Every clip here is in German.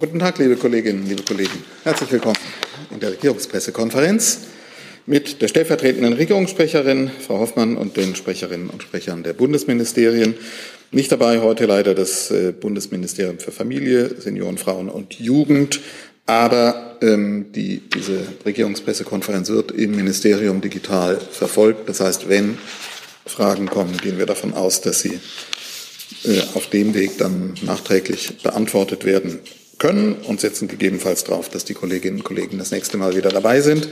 Guten Tag, liebe Kolleginnen, liebe Kollegen. Herzlich willkommen in der Regierungspressekonferenz mit der stellvertretenden Regierungssprecherin, Frau Hoffmann, und den Sprecherinnen und Sprechern der Bundesministerien. Nicht dabei heute leider das äh, Bundesministerium für Familie, Senioren, Frauen und Jugend. Aber ähm, die, diese Regierungspressekonferenz wird im Ministerium digital verfolgt. Das heißt, wenn Fragen kommen, gehen wir davon aus, dass sie äh, auf dem Weg dann nachträglich beantwortet werden können und setzen gegebenenfalls darauf, dass die Kolleginnen und Kollegen das nächste Mal wieder dabei sind.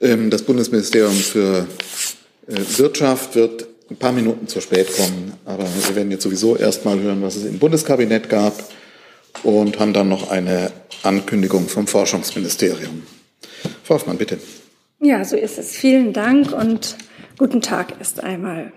Ähm, das Bundesministerium für äh, Wirtschaft wird ein paar Minuten zu spät kommen, aber wir werden jetzt sowieso erst mal hören, was es im Bundeskabinett gab und haben dann noch eine Ankündigung vom Forschungsministerium. Frau Hoffmann, bitte. Ja, so ist es. Vielen Dank und guten Tag erst einmal.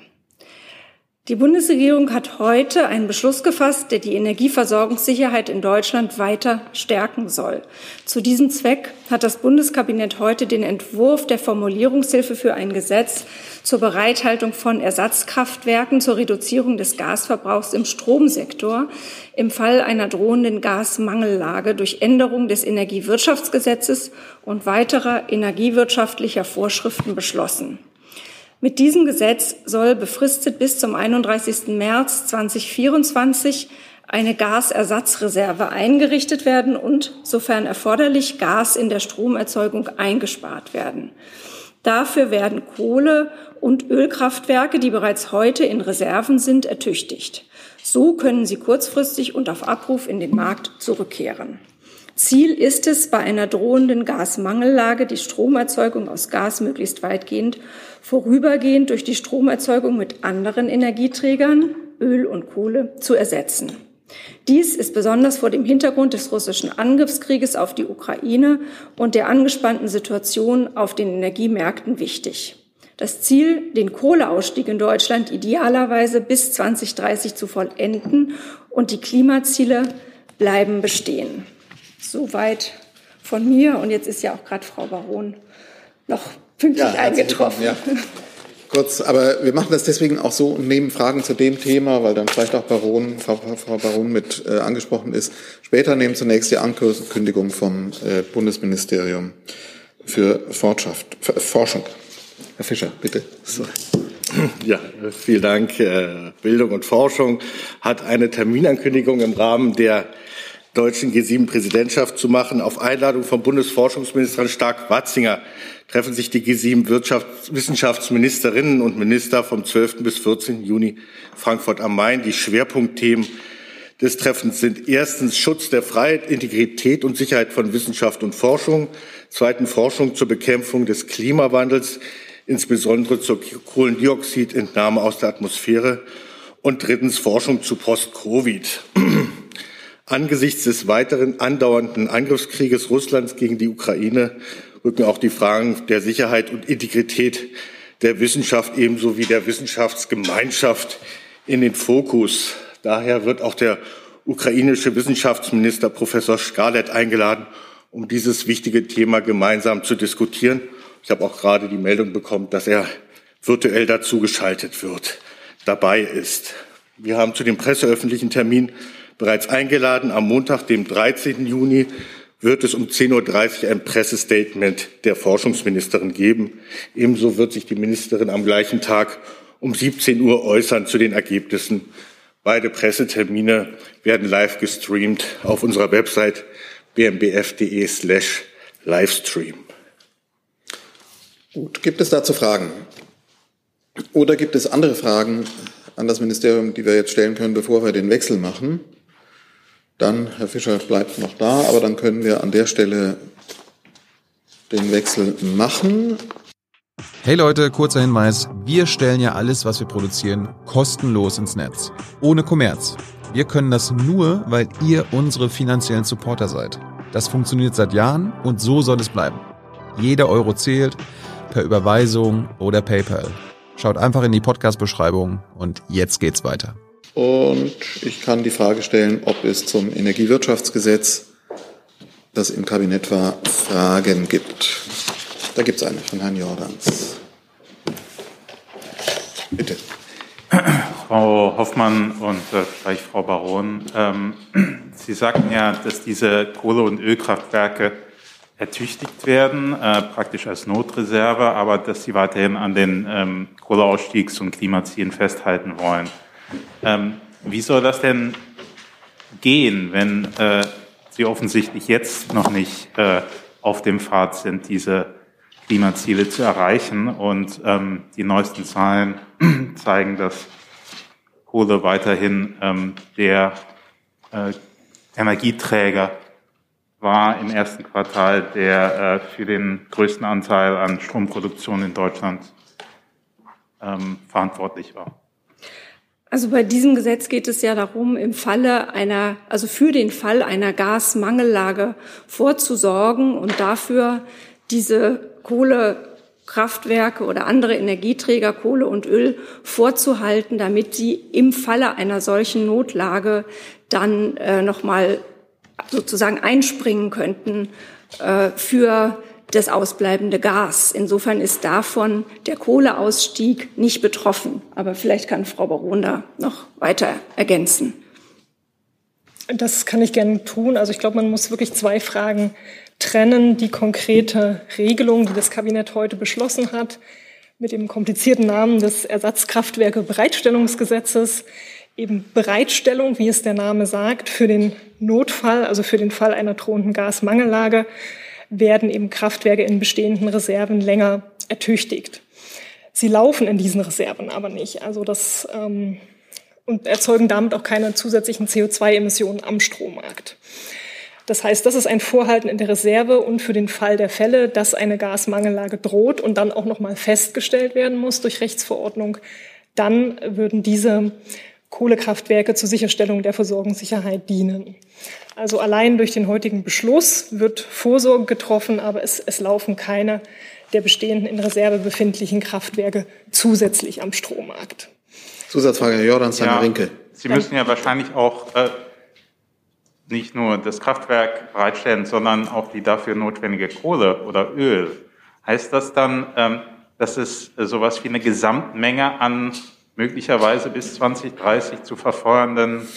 Die Bundesregierung hat heute einen Beschluss gefasst, der die Energieversorgungssicherheit in Deutschland weiter stärken soll. Zu diesem Zweck hat das Bundeskabinett heute den Entwurf der Formulierungshilfe für ein Gesetz zur Bereithaltung von Ersatzkraftwerken zur Reduzierung des Gasverbrauchs im Stromsektor im Fall einer drohenden Gasmangellage durch Änderung des Energiewirtschaftsgesetzes und weiterer energiewirtschaftlicher Vorschriften beschlossen. Mit diesem Gesetz soll befristet bis zum 31. März 2024 eine Gasersatzreserve eingerichtet werden und, sofern erforderlich, Gas in der Stromerzeugung eingespart werden. Dafür werden Kohle- und Ölkraftwerke, die bereits heute in Reserven sind, ertüchtigt. So können sie kurzfristig und auf Abruf in den Markt zurückkehren. Ziel ist es, bei einer drohenden Gasmangellage die Stromerzeugung aus Gas möglichst weitgehend vorübergehend durch die Stromerzeugung mit anderen Energieträgern, Öl und Kohle, zu ersetzen. Dies ist besonders vor dem Hintergrund des russischen Angriffskrieges auf die Ukraine und der angespannten Situation auf den Energiemärkten wichtig. Das Ziel, den Kohleausstieg in Deutschland idealerweise bis 2030 zu vollenden und die Klimaziele bleiben bestehen. Soweit von mir. Und jetzt ist ja auch gerade Frau Baron noch pünktlich ja, eingetroffen. Ja. Kurz, aber wir machen das deswegen auch so und nehmen Fragen zu dem Thema, weil dann vielleicht auch Baron, Frau, Frau Baron mit äh, angesprochen ist. Später nehmen zunächst die Ankündigung vom äh, Bundesministerium für Fortschaft, Forschung. Herr Fischer, bitte. Sorry. Ja, vielen Dank. Äh, Bildung und Forschung hat eine Terminankündigung im Rahmen der deutschen G7-Präsidentschaft zu machen. Auf Einladung von Bundesforschungsministerin Stark-Watzinger treffen sich die G7-Wissenschaftsministerinnen und Minister vom 12. bis 14. Juni Frankfurt am Main. Die Schwerpunktthemen des Treffens sind erstens Schutz der Freiheit, Integrität und Sicherheit von Wissenschaft und Forschung, zweitens Forschung zur Bekämpfung des Klimawandels, insbesondere zur Kohlendioxidentnahme aus der Atmosphäre und drittens Forschung zu Post-Covid. Angesichts des weiteren andauernden Angriffskrieges Russlands gegen die Ukraine rücken auch die Fragen der Sicherheit und Integrität der Wissenschaft ebenso wie der Wissenschaftsgemeinschaft in den Fokus. Daher wird auch der ukrainische Wissenschaftsminister Professor Scarlett eingeladen, um dieses wichtige Thema gemeinsam zu diskutieren. Ich habe auch gerade die Meldung bekommen, dass er virtuell dazu geschaltet wird, dabei ist. Wir haben zu dem presseöffentlichen Termin bereits eingeladen. Am Montag, dem 13. Juni, wird es um 10.30 Uhr ein Pressestatement der Forschungsministerin geben. Ebenso wird sich die Ministerin am gleichen Tag um 17 Uhr äußern zu den Ergebnissen. Beide Pressetermine werden live gestreamt auf unserer Website bmbf.de slash Livestream. Gut, gibt es dazu Fragen? Oder gibt es andere Fragen an das Ministerium, die wir jetzt stellen können, bevor wir den Wechsel machen? Dann, Herr Fischer bleibt noch da, aber dann können wir an der Stelle den Wechsel machen. Hey Leute, kurzer Hinweis. Wir stellen ja alles, was wir produzieren, kostenlos ins Netz. Ohne Kommerz. Wir können das nur, weil ihr unsere finanziellen Supporter seid. Das funktioniert seit Jahren und so soll es bleiben. Jeder Euro zählt, per Überweisung oder PayPal. Schaut einfach in die Podcast-Beschreibung und jetzt geht's weiter. Und ich kann die Frage stellen, ob es zum Energiewirtschaftsgesetz, das im Kabinett war, Fragen gibt. Da gibt es eine von Herrn Jordans. Bitte. Frau Hoffmann und äh, vielleicht Frau Baron, ähm, Sie sagten ja, dass diese Kohle- und Ölkraftwerke ertüchtigt werden, äh, praktisch als Notreserve, aber dass Sie weiterhin an den ähm, Kohleausstiegs- und Klimazielen festhalten wollen. Ähm, wie soll das denn gehen, wenn äh, Sie offensichtlich jetzt noch nicht äh, auf dem Pfad sind, diese Klimaziele zu erreichen? Und ähm, die neuesten Zahlen zeigen, dass Kohle weiterhin ähm, der äh, Energieträger war im ersten Quartal, der äh, für den größten Anteil an Stromproduktion in Deutschland ähm, verantwortlich war. Also bei diesem Gesetz geht es ja darum, im Falle einer, also für den Fall einer Gasmangellage vorzusorgen und dafür diese Kohle Kraftwerke oder andere Energieträger, Kohle und Öl vorzuhalten, damit sie im Falle einer solchen Notlage dann äh, nochmal sozusagen einspringen könnten äh, für das ausbleibende Gas. Insofern ist davon der Kohleausstieg nicht betroffen. Aber vielleicht kann Frau Baron da noch weiter ergänzen. Das kann ich gerne tun. Also ich glaube, man muss wirklich zwei Fragen trennen die konkrete Regelung, die das Kabinett heute beschlossen hat, mit dem komplizierten Namen des Ersatzkraftwerke-Bereitstellungsgesetzes, eben Bereitstellung, wie es der Name sagt, für den Notfall, also für den Fall einer drohenden Gasmangellage, werden eben Kraftwerke in bestehenden Reserven länger ertüchtigt. Sie laufen in diesen Reserven aber nicht. Also das ähm, und erzeugen damit auch keine zusätzlichen CO2-Emissionen am Strommarkt. Das heißt, das ist ein Vorhalten in der Reserve und für den Fall der Fälle, dass eine Gasmangellage droht und dann auch noch mal festgestellt werden muss durch Rechtsverordnung, dann würden diese Kohlekraftwerke zur Sicherstellung der Versorgungssicherheit dienen. Also allein durch den heutigen Beschluss wird Vorsorge getroffen, aber es, es laufen keine der bestehenden in Reserve befindlichen Kraftwerke zusätzlich am Strommarkt. Zusatzfrage, Herr Jordan, ja, Rinke. Sie müssen ja wahrscheinlich auch äh, nicht nur das Kraftwerk bereitstellen, sondern auch die dafür notwendige Kohle oder Öl. Heißt das dann, ähm, dass es sowas wie eine Gesamtmenge an möglicherweise bis 2030 zu verfeuernden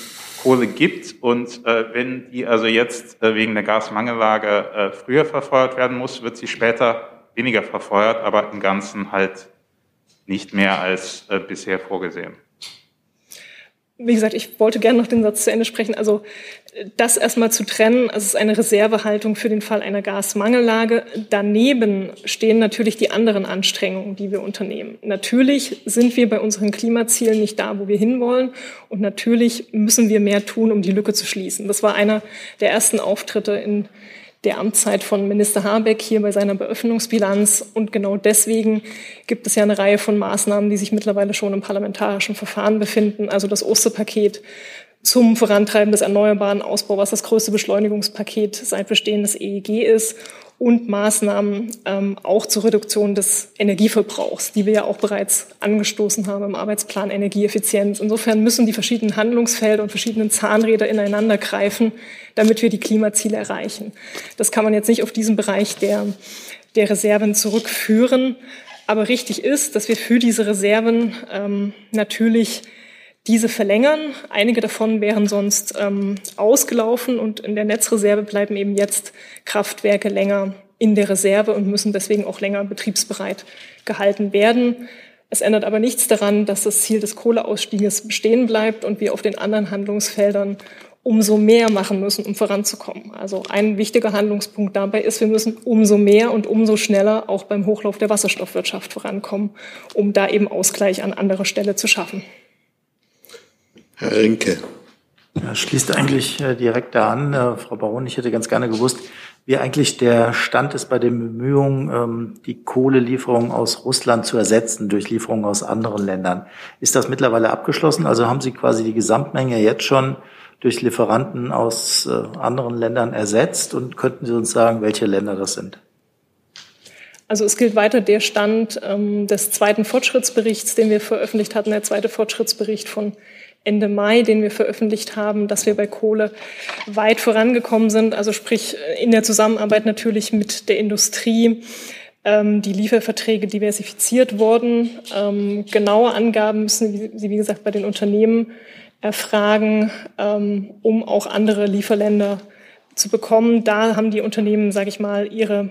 Kohle gibt und äh, wenn die also jetzt äh, wegen der Gasmangellage früher verfeuert werden muss, wird sie später weniger verfeuert, aber im Ganzen halt nicht mehr als bisher vorgesehen wie gesagt, ich wollte gerne noch den Satz zu Ende sprechen. Also das erstmal zu trennen, also es ist eine Reservehaltung für den Fall einer Gasmangellage. Daneben stehen natürlich die anderen Anstrengungen, die wir unternehmen. Natürlich sind wir bei unseren Klimazielen nicht da, wo wir hinwollen. Und natürlich müssen wir mehr tun, um die Lücke zu schließen. Das war einer der ersten Auftritte in der Amtszeit von Minister Habeck hier bei seiner Beöffnungsbilanz. Und genau deswegen gibt es ja eine Reihe von Maßnahmen, die sich mittlerweile schon im parlamentarischen Verfahren befinden. Also das Osterpaket zum Vorantreiben des erneuerbaren Ausbaus, was das größte Beschleunigungspaket seit Bestehen des EEG ist und Maßnahmen ähm, auch zur Reduktion des Energieverbrauchs, die wir ja auch bereits angestoßen haben im Arbeitsplan Energieeffizienz. Insofern müssen die verschiedenen Handlungsfelder und verschiedenen Zahnräder ineinander greifen, damit wir die Klimaziele erreichen. Das kann man jetzt nicht auf diesen Bereich der, der Reserven zurückführen. Aber richtig ist, dass wir für diese Reserven ähm, natürlich diese verlängern. Einige davon wären sonst ähm, ausgelaufen und in der Netzreserve bleiben eben jetzt Kraftwerke länger in der Reserve und müssen deswegen auch länger betriebsbereit gehalten werden. Es ändert aber nichts daran, dass das Ziel des Kohleausstieges bestehen bleibt und wir auf den anderen Handlungsfeldern umso mehr machen müssen, um voranzukommen. Also ein wichtiger Handlungspunkt dabei ist, wir müssen umso mehr und umso schneller auch beim Hochlauf der Wasserstoffwirtschaft vorankommen, um da eben Ausgleich an anderer Stelle zu schaffen. Herr Rinke. Ja, schließt eigentlich äh, direkt da an. Äh, Frau Baron, ich hätte ganz gerne gewusst, wie eigentlich der Stand ist bei den Bemühungen, ähm, die Kohlelieferungen aus Russland zu ersetzen durch Lieferungen aus anderen Ländern. Ist das mittlerweile abgeschlossen? Also haben Sie quasi die Gesamtmenge jetzt schon durch Lieferanten aus äh, anderen Ländern ersetzt? Und könnten Sie uns sagen, welche Länder das sind? Also es gilt weiter der Stand ähm, des zweiten Fortschrittsberichts, den wir veröffentlicht hatten, der zweite Fortschrittsbericht von Ende Mai, den wir veröffentlicht haben, dass wir bei Kohle weit vorangekommen sind, also sprich in der Zusammenarbeit natürlich mit der Industrie ähm, die Lieferverträge diversifiziert wurden. Ähm, genaue Angaben müssen Sie, wie gesagt, bei den Unternehmen erfragen, ähm, um auch andere Lieferländer zu bekommen. Da haben die Unternehmen, sage ich mal, ihre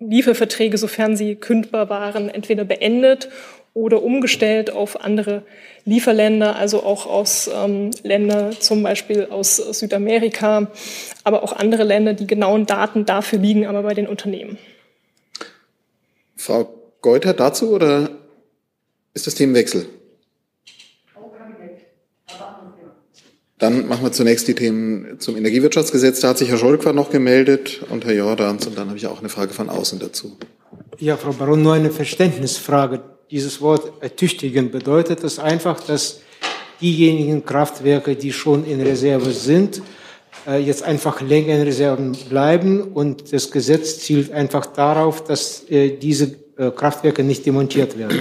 Lieferverträge, sofern sie kündbar waren, entweder beendet oder umgestellt auf andere Lieferländer, also auch aus ähm, Ländern zum Beispiel aus Südamerika, aber auch andere Länder, die genauen Daten dafür liegen, aber bei den Unternehmen. Frau Geuter dazu oder ist das Themenwechsel? Dann machen wir zunächst die Themen zum Energiewirtschaftsgesetz. Da hat sich Herr Scholquer noch gemeldet und Herr Jordans. Und dann habe ich auch eine Frage von außen dazu. Ja, Frau Baron, nur eine Verständnisfrage. Dieses Wort ertüchtigen bedeutet es einfach, dass diejenigen Kraftwerke, die schon in Reserve sind, äh, jetzt einfach länger in Reserven bleiben und das Gesetz zielt einfach darauf, dass äh, diese äh, Kraftwerke nicht demontiert werden.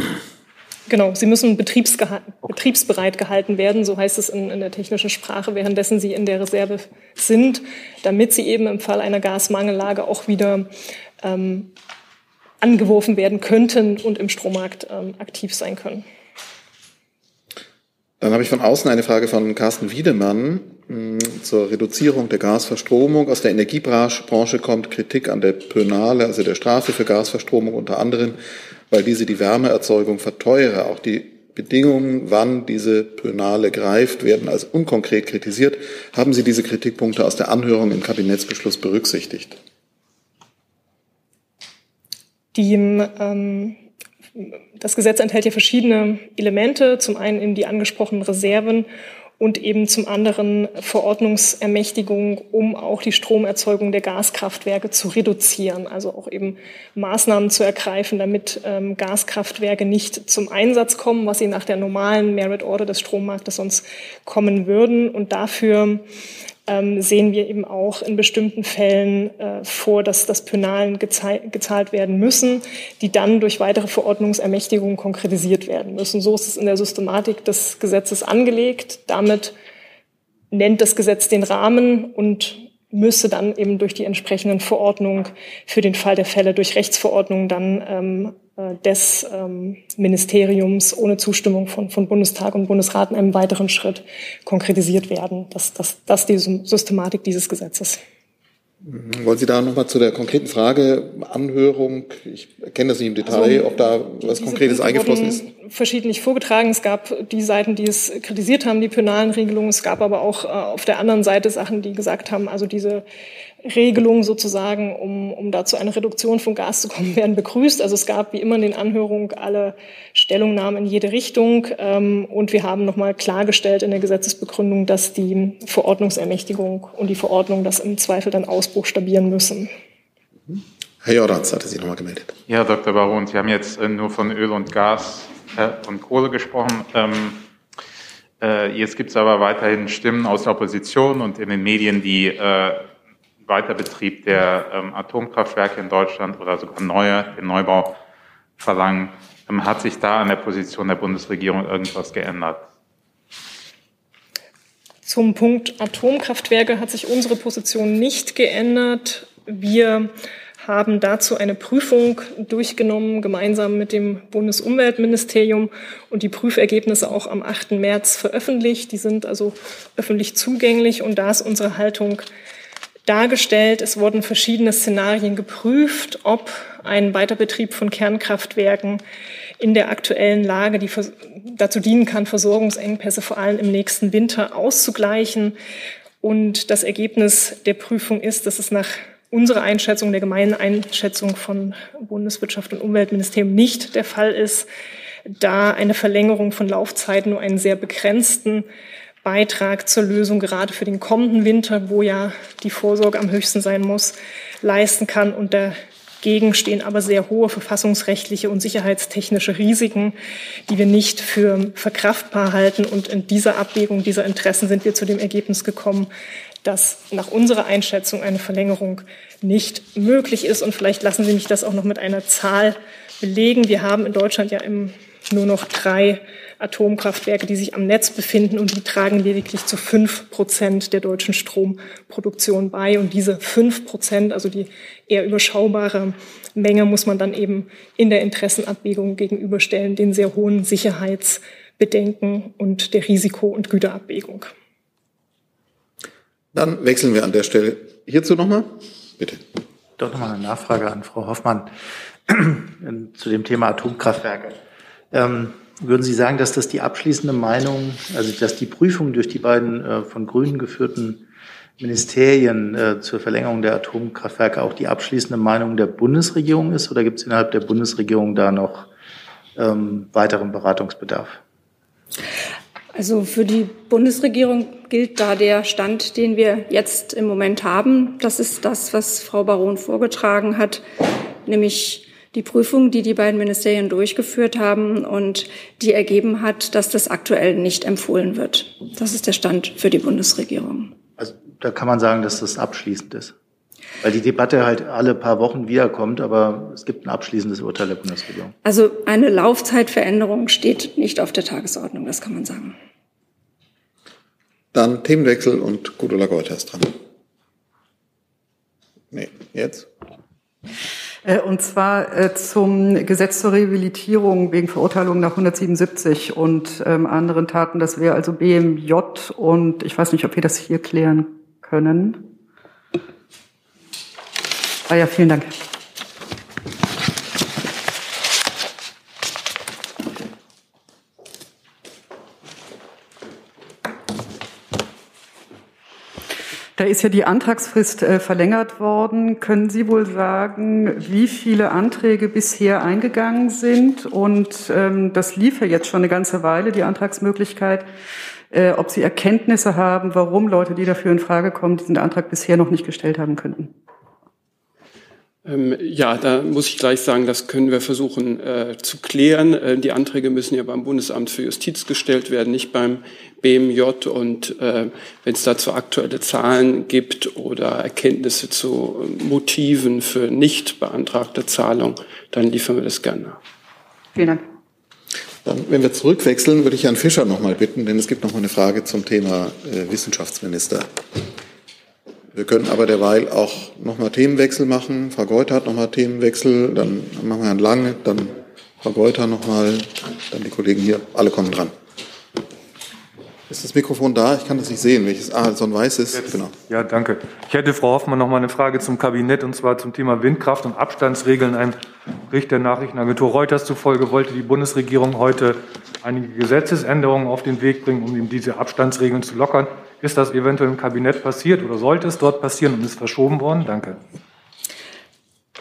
Genau, sie müssen betriebsgeha okay. betriebsbereit gehalten werden, so heißt es in, in, der technischen Sprache, währenddessen sie in der Reserve sind, damit sie eben im Fall einer Gasmangellage auch wieder ähm, angeworfen werden könnten und im Strommarkt ähm, aktiv sein können. Dann habe ich von außen eine Frage von Carsten Wiedemann hm, zur Reduzierung der Gasverstromung. Aus der Energiebranche kommt Kritik an der Pönale, also der Strafe für Gasverstromung unter anderem, weil diese die Wärmeerzeugung verteure. Auch die Bedingungen, wann diese Pönale greift, werden als unkonkret kritisiert. Haben Sie diese Kritikpunkte aus der Anhörung im Kabinettsbeschluss berücksichtigt? Die ähm, das Gesetz enthält ja verschiedene Elemente. Zum einen eben die angesprochenen Reserven und eben zum anderen Verordnungsermächtigung, um auch die Stromerzeugung der Gaskraftwerke zu reduzieren. Also auch eben Maßnahmen zu ergreifen, damit ähm, Gaskraftwerke nicht zum Einsatz kommen, was sie nach der normalen Merit Order des Strommarktes sonst kommen würden. Und dafür ähm, sehen wir eben auch in bestimmten Fällen äh, vor, dass das Penalen gezahlt werden müssen, die dann durch weitere Verordnungsermächtigungen konkretisiert werden müssen. So ist es in der Systematik des Gesetzes angelegt. Damit nennt das Gesetz den Rahmen und müsste dann eben durch die entsprechenden Verordnungen für den Fall der Fälle durch Rechtsverordnungen dann ähm, äh, des ähm, Ministeriums ohne Zustimmung von, von Bundestag und Bundesrat in einem weiteren Schritt konkretisiert werden. Das, das, das ist die Systematik dieses Gesetzes. Mhm. Wollen Sie da nochmal zu der konkreten Frage Anhörung? Ich kenne das nicht im Detail, also, ob da was Konkretes eingeflossen ist. Verschiedentlich vorgetragen. Es gab die Seiten, die es kritisiert haben, die penalen Regelungen. Es gab aber auch äh, auf der anderen Seite Sachen, die gesagt haben, also diese Regelungen sozusagen, um, um da zu einer Reduktion von Gas zu kommen, werden begrüßt. Also es gab wie immer in den Anhörungen alle Stellungnahmen in jede Richtung. Ähm, und wir haben nochmal klargestellt in der Gesetzesbegründung, dass die Verordnungsermächtigung und die Verordnung das im Zweifel dann ausbuchstabieren müssen. Herr Jordans hatte sich nochmal gemeldet. Ja, Dr. Baron, Sie haben jetzt äh, nur von Öl und Gas äh, und Kohle gesprochen. Ähm, äh, jetzt gibt es aber weiterhin Stimmen aus der Opposition und in den Medien, die äh, Weiterbetrieb der ähm, Atomkraftwerke in Deutschland oder sogar neue, den Neubau verlangen. Ähm, hat sich da an der Position der Bundesregierung irgendwas geändert? Zum Punkt Atomkraftwerke hat sich unsere Position nicht geändert. Wir haben dazu eine Prüfung durchgenommen, gemeinsam mit dem Bundesumweltministerium und die Prüfergebnisse auch am 8. März veröffentlicht. Die sind also öffentlich zugänglich und da ist unsere Haltung dargestellt. Es wurden verschiedene Szenarien geprüft, ob ein Weiterbetrieb von Kernkraftwerken in der aktuellen Lage, die dazu dienen kann, Versorgungsengpässe vor allem im nächsten Winter auszugleichen. Und das Ergebnis der Prüfung ist, dass es nach unserer Einschätzung, der gemeinen Einschätzung von Bundeswirtschaft und Umweltministerium nicht der Fall ist, da eine Verlängerung von Laufzeiten nur einen sehr begrenzten Beitrag zur Lösung gerade für den kommenden Winter, wo ja die Vorsorge am höchsten sein muss, leisten kann. Und dagegen stehen aber sehr hohe verfassungsrechtliche und sicherheitstechnische Risiken, die wir nicht für verkraftbar halten. Und in dieser Abwägung dieser Interessen sind wir zu dem Ergebnis gekommen, dass nach unserer Einschätzung eine Verlängerung nicht möglich ist. Und vielleicht lassen Sie mich das auch noch mit einer Zahl belegen. Wir haben in Deutschland ja im nur noch drei Atomkraftwerke, die sich am Netz befinden und die tragen lediglich zu fünf Prozent der deutschen Stromproduktion bei. Und diese fünf Prozent, also die eher überschaubare Menge, muss man dann eben in der Interessenabwägung gegenüberstellen, den sehr hohen Sicherheitsbedenken und der Risiko- und Güterabwägung. Dann wechseln wir an der Stelle hierzu nochmal. Bitte. Doch nochmal eine Nachfrage an Frau Hoffmann zu dem Thema Atomkraftwerke. Ähm, würden Sie sagen, dass das die abschließende Meinung, also dass die Prüfung durch die beiden äh, von Grünen geführten Ministerien äh, zur Verlängerung der Atomkraftwerke auch die abschließende Meinung der Bundesregierung ist? Oder gibt es innerhalb der Bundesregierung da noch ähm, weiteren Beratungsbedarf? Also für die Bundesregierung gilt da der Stand, den wir jetzt im Moment haben. Das ist das, was Frau Baron vorgetragen hat, nämlich die Prüfung, die die beiden Ministerien durchgeführt haben und die ergeben hat, dass das aktuell nicht empfohlen wird. Das ist der Stand für die Bundesregierung. Also da kann man sagen, dass das abschließend ist. Weil die Debatte halt alle paar Wochen wiederkommt, aber es gibt ein abschließendes Urteil der Bundesregierung. Also eine Laufzeitveränderung steht nicht auf der Tagesordnung, das kann man sagen. Dann Themenwechsel und Gudula Goethe ist dran. Nee, jetzt? Äh, und zwar äh, zum Gesetz zur Rehabilitierung wegen Verurteilung nach 177 und ähm, anderen Taten. Das wäre also BMJ und ich weiß nicht, ob wir das hier klären können. Ah ja, vielen Dank. Da ist ja die Antragsfrist äh, verlängert worden. Können Sie wohl sagen, wie viele Anträge bisher eingegangen sind? Und ähm, das lief ja jetzt schon eine ganze Weile, die Antragsmöglichkeit. Äh, ob Sie Erkenntnisse haben, warum Leute, die dafür in Frage kommen, diesen Antrag bisher noch nicht gestellt haben könnten? Ähm, ja, da muss ich gleich sagen, das können wir versuchen äh, zu klären. Äh, die Anträge müssen ja beim Bundesamt für Justiz gestellt werden, nicht beim BMJ. Und äh, wenn es dazu aktuelle Zahlen gibt oder Erkenntnisse zu Motiven für nicht beantragte Zahlung, dann liefern wir das gerne nach. Vielen Dank. Dann, wenn wir zurückwechseln, würde ich Herrn Fischer noch mal bitten, denn es gibt noch mal eine Frage zum Thema äh, Wissenschaftsminister. Wir können aber derweil auch nochmal Themenwechsel machen. Frau Geuter hat nochmal Themenwechsel, dann machen wir Herrn Lange, dann Frau Geuter nochmal, dann die Kollegen hier. Alle kommen dran. Ist das Mikrofon da? Ich kann das nicht sehen, welches. Ah, so ein weißes. Jetzt. Genau. Ja, danke. Ich hätte Frau Hoffmann noch mal eine Frage zum Kabinett und zwar zum Thema Windkraft und Abstandsregeln. Ein Bericht der Nachrichtenagentur Reuters zufolge wollte die Bundesregierung heute einige Gesetzesänderungen auf den Weg bringen, um eben diese Abstandsregeln zu lockern. Ist das eventuell im Kabinett passiert oder sollte es dort passieren und ist verschoben worden? Danke.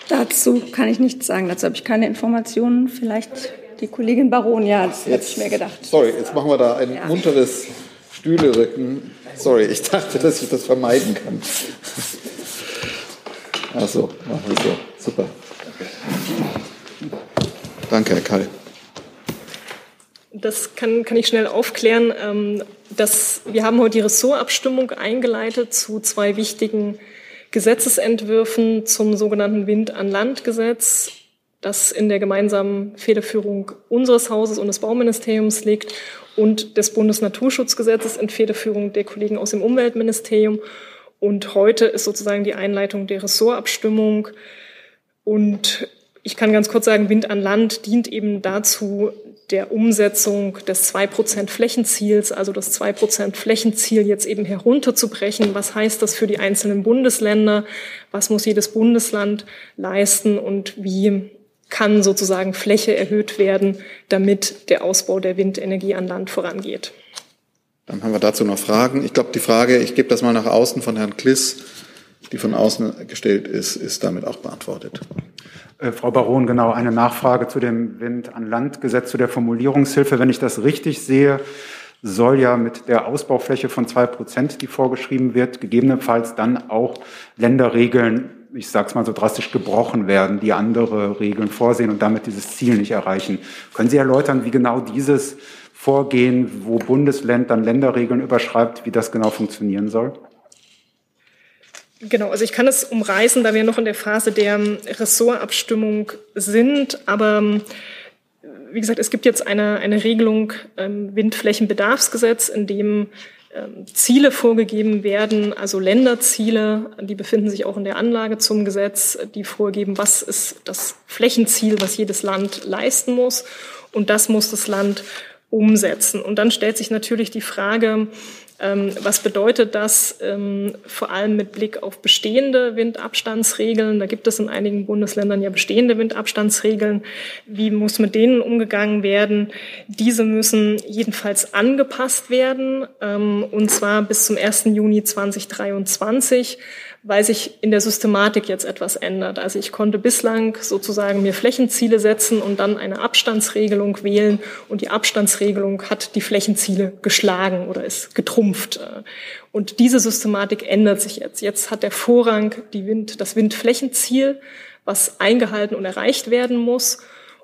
Dazu kann ich nichts sagen. Dazu habe ich keine Informationen. Vielleicht die Kollegin Baron, ja, das hätte ich mir gedacht. Sorry, jetzt machen wir da ein ja. munteres Stühlerücken. Sorry, ich dachte, dass ich das vermeiden kann. Achso, machen wir so. Super. Danke, Herr Kall. Das kann, kann ich schnell aufklären. Ähm, dass wir haben heute die Ressortabstimmung eingeleitet zu zwei wichtigen Gesetzesentwürfen zum sogenannten Wind-an-Land-Gesetz, das in der gemeinsamen Federführung unseres Hauses und des Bauministeriums liegt und des Bundesnaturschutzgesetzes in Federführung der Kollegen aus dem Umweltministerium. Und heute ist sozusagen die Einleitung der Ressortabstimmung. Und ich kann ganz kurz sagen, Wind an Land dient eben dazu, der Umsetzung des 2% Flächenziels, also das 2% Flächenziel jetzt eben herunterzubrechen. Was heißt das für die einzelnen Bundesländer? Was muss jedes Bundesland leisten und wie kann sozusagen Fläche erhöht werden, damit der Ausbau der Windenergie an Land vorangeht? Dann haben wir dazu noch Fragen. Ich glaube, die Frage, ich gebe das mal nach außen von Herrn Kliss, die von außen gestellt ist, ist damit auch beantwortet. Äh, Frau Baron, genau, eine Nachfrage zu dem Wind-an-Land-Gesetz, zu der Formulierungshilfe. Wenn ich das richtig sehe, soll ja mit der Ausbaufläche von zwei Prozent, die vorgeschrieben wird, gegebenenfalls dann auch Länderregeln, ich sage es mal so drastisch, gebrochen werden, die andere Regeln vorsehen und damit dieses Ziel nicht erreichen. Können Sie erläutern, wie genau dieses Vorgehen, wo Bundesland dann Länderregeln überschreibt, wie das genau funktionieren soll? Genau, also ich kann es umreißen, da wir noch in der Phase der Ressortabstimmung sind, aber wie gesagt, es gibt jetzt eine, eine Regelung ähm, Windflächenbedarfsgesetz, in dem ähm, Ziele vorgegeben werden, also Länderziele, die befinden sich auch in der Anlage zum Gesetz, die vorgeben, was ist das Flächenziel, was jedes Land leisten muss. Und das muss das Land umsetzen. Und dann stellt sich natürlich die Frage, ähm, was bedeutet das ähm, vor allem mit Blick auf bestehende Windabstandsregeln? Da gibt es in einigen Bundesländern ja bestehende Windabstandsregeln. Wie muss mit denen umgegangen werden? Diese müssen jedenfalls angepasst werden, ähm, und zwar bis zum 1. Juni 2023 weil sich in der Systematik jetzt etwas ändert. Also ich konnte bislang sozusagen mir Flächenziele setzen und dann eine Abstandsregelung wählen und die Abstandsregelung hat die Flächenziele geschlagen oder ist getrumpft. Und diese Systematik ändert sich jetzt. Jetzt hat der Vorrang die Wind, das Windflächenziel, was eingehalten und erreicht werden muss.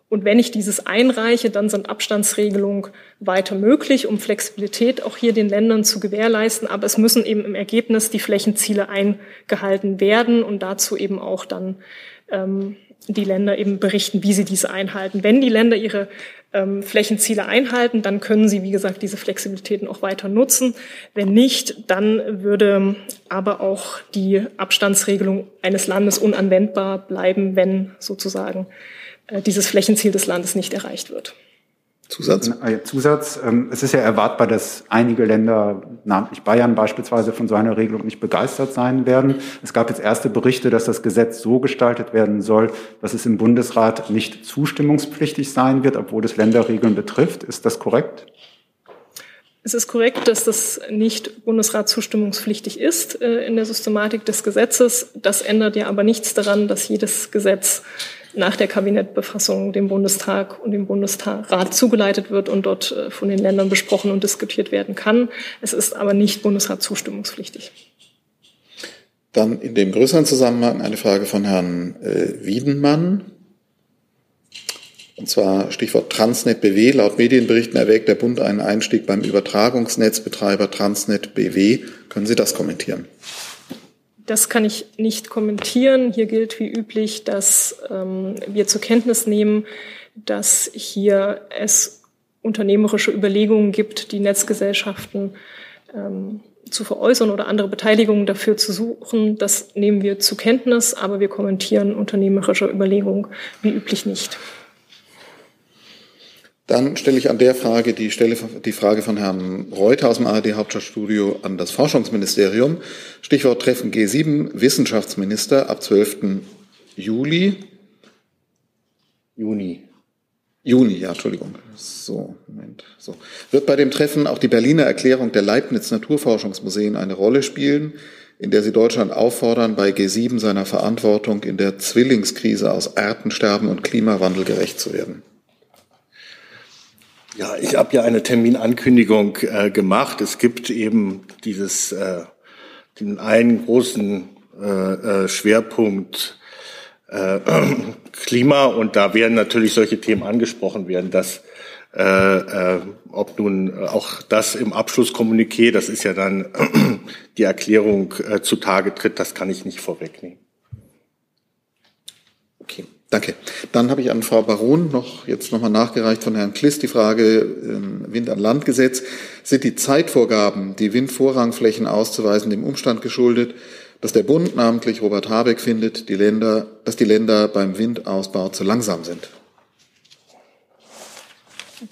Und wenn ich dieses einreiche, dann sind Abstandsregelungen weiter möglich, um Flexibilität auch hier den Ländern zu gewährleisten. Aber es müssen eben im Ergebnis die Flächenziele eingehalten werden und dazu eben auch dann ähm, die Länder eben berichten, wie sie diese einhalten. Wenn die Länder ihre Flächenziele einhalten, dann können sie, wie gesagt, diese Flexibilitäten auch weiter nutzen. Wenn nicht, dann würde aber auch die Abstandsregelung eines Landes unanwendbar bleiben, wenn sozusagen äh, dieses Flächenziel des Landes nicht erreicht wird. Zusatz? Zusatz. Ähm, es ist ja erwartbar, dass einige Länder, namentlich Bayern beispielsweise, von so einer Regelung nicht begeistert sein werden. Es gab jetzt erste Berichte, dass das Gesetz so gestaltet werden soll, dass es im Bundesrat nicht zustimmungspflichtig sein wird, obwohl es Länderregeln betrifft. Ist das korrekt? Es ist korrekt, dass das nicht Bundesrat zustimmungspflichtig ist äh, in der Systematik des Gesetzes. Das ändert ja aber nichts daran, dass jedes Gesetz nach der Kabinettbefassung dem Bundestag und dem Bundesrat zugeleitet wird und dort äh, von den Ländern besprochen und diskutiert werden kann. Es ist aber nicht Bundesrat zustimmungspflichtig. Dann in dem größeren Zusammenhang eine Frage von Herrn äh, Wiedenmann. Und zwar Stichwort Transnet BW. Laut Medienberichten erwägt der Bund einen Einstieg beim Übertragungsnetzbetreiber Transnet BW. Können Sie das kommentieren? Das kann ich nicht kommentieren. Hier gilt wie üblich, dass ähm, wir zur Kenntnis nehmen, dass hier es unternehmerische Überlegungen gibt, die Netzgesellschaften ähm, zu veräußern oder andere Beteiligungen dafür zu suchen. Das nehmen wir zur Kenntnis, aber wir kommentieren unternehmerische Überlegungen wie üblich nicht. Dann stelle ich an der Frage die, Stelle, die Frage von Herrn Reuter aus dem ARD Hauptstadtstudio an das Forschungsministerium. Stichwort Treffen G7 Wissenschaftsminister ab 12. Juli. Juni. Juni, ja, Entschuldigung. So, Moment. So. Wird bei dem Treffen auch die Berliner Erklärung der Leibniz Naturforschungsmuseen eine Rolle spielen, in der sie Deutschland auffordern, bei G7 seiner Verantwortung in der Zwillingskrise aus Artensterben und Klimawandel gerecht zu werden? Ja, ich habe ja eine Terminankündigung äh, gemacht. Es gibt eben dieses äh, den einen großen äh, äh, Schwerpunkt äh, Klima und da werden natürlich solche Themen angesprochen werden, dass äh, äh, ob nun auch das im Abschlusskommuniqué, das ist ja dann die Erklärung äh, zutage tritt, das kann ich nicht vorwegnehmen. Okay. Danke. Dann habe ich an Frau Baron noch jetzt nochmal nachgereicht von Herrn Klist die Frage äh, Wind an Land Gesetz. Sind die Zeitvorgaben, die Windvorrangflächen auszuweisen, dem Umstand geschuldet, dass der Bund, namentlich Robert Habeck, findet, die Länder, dass die Länder beim Windausbau zu langsam sind?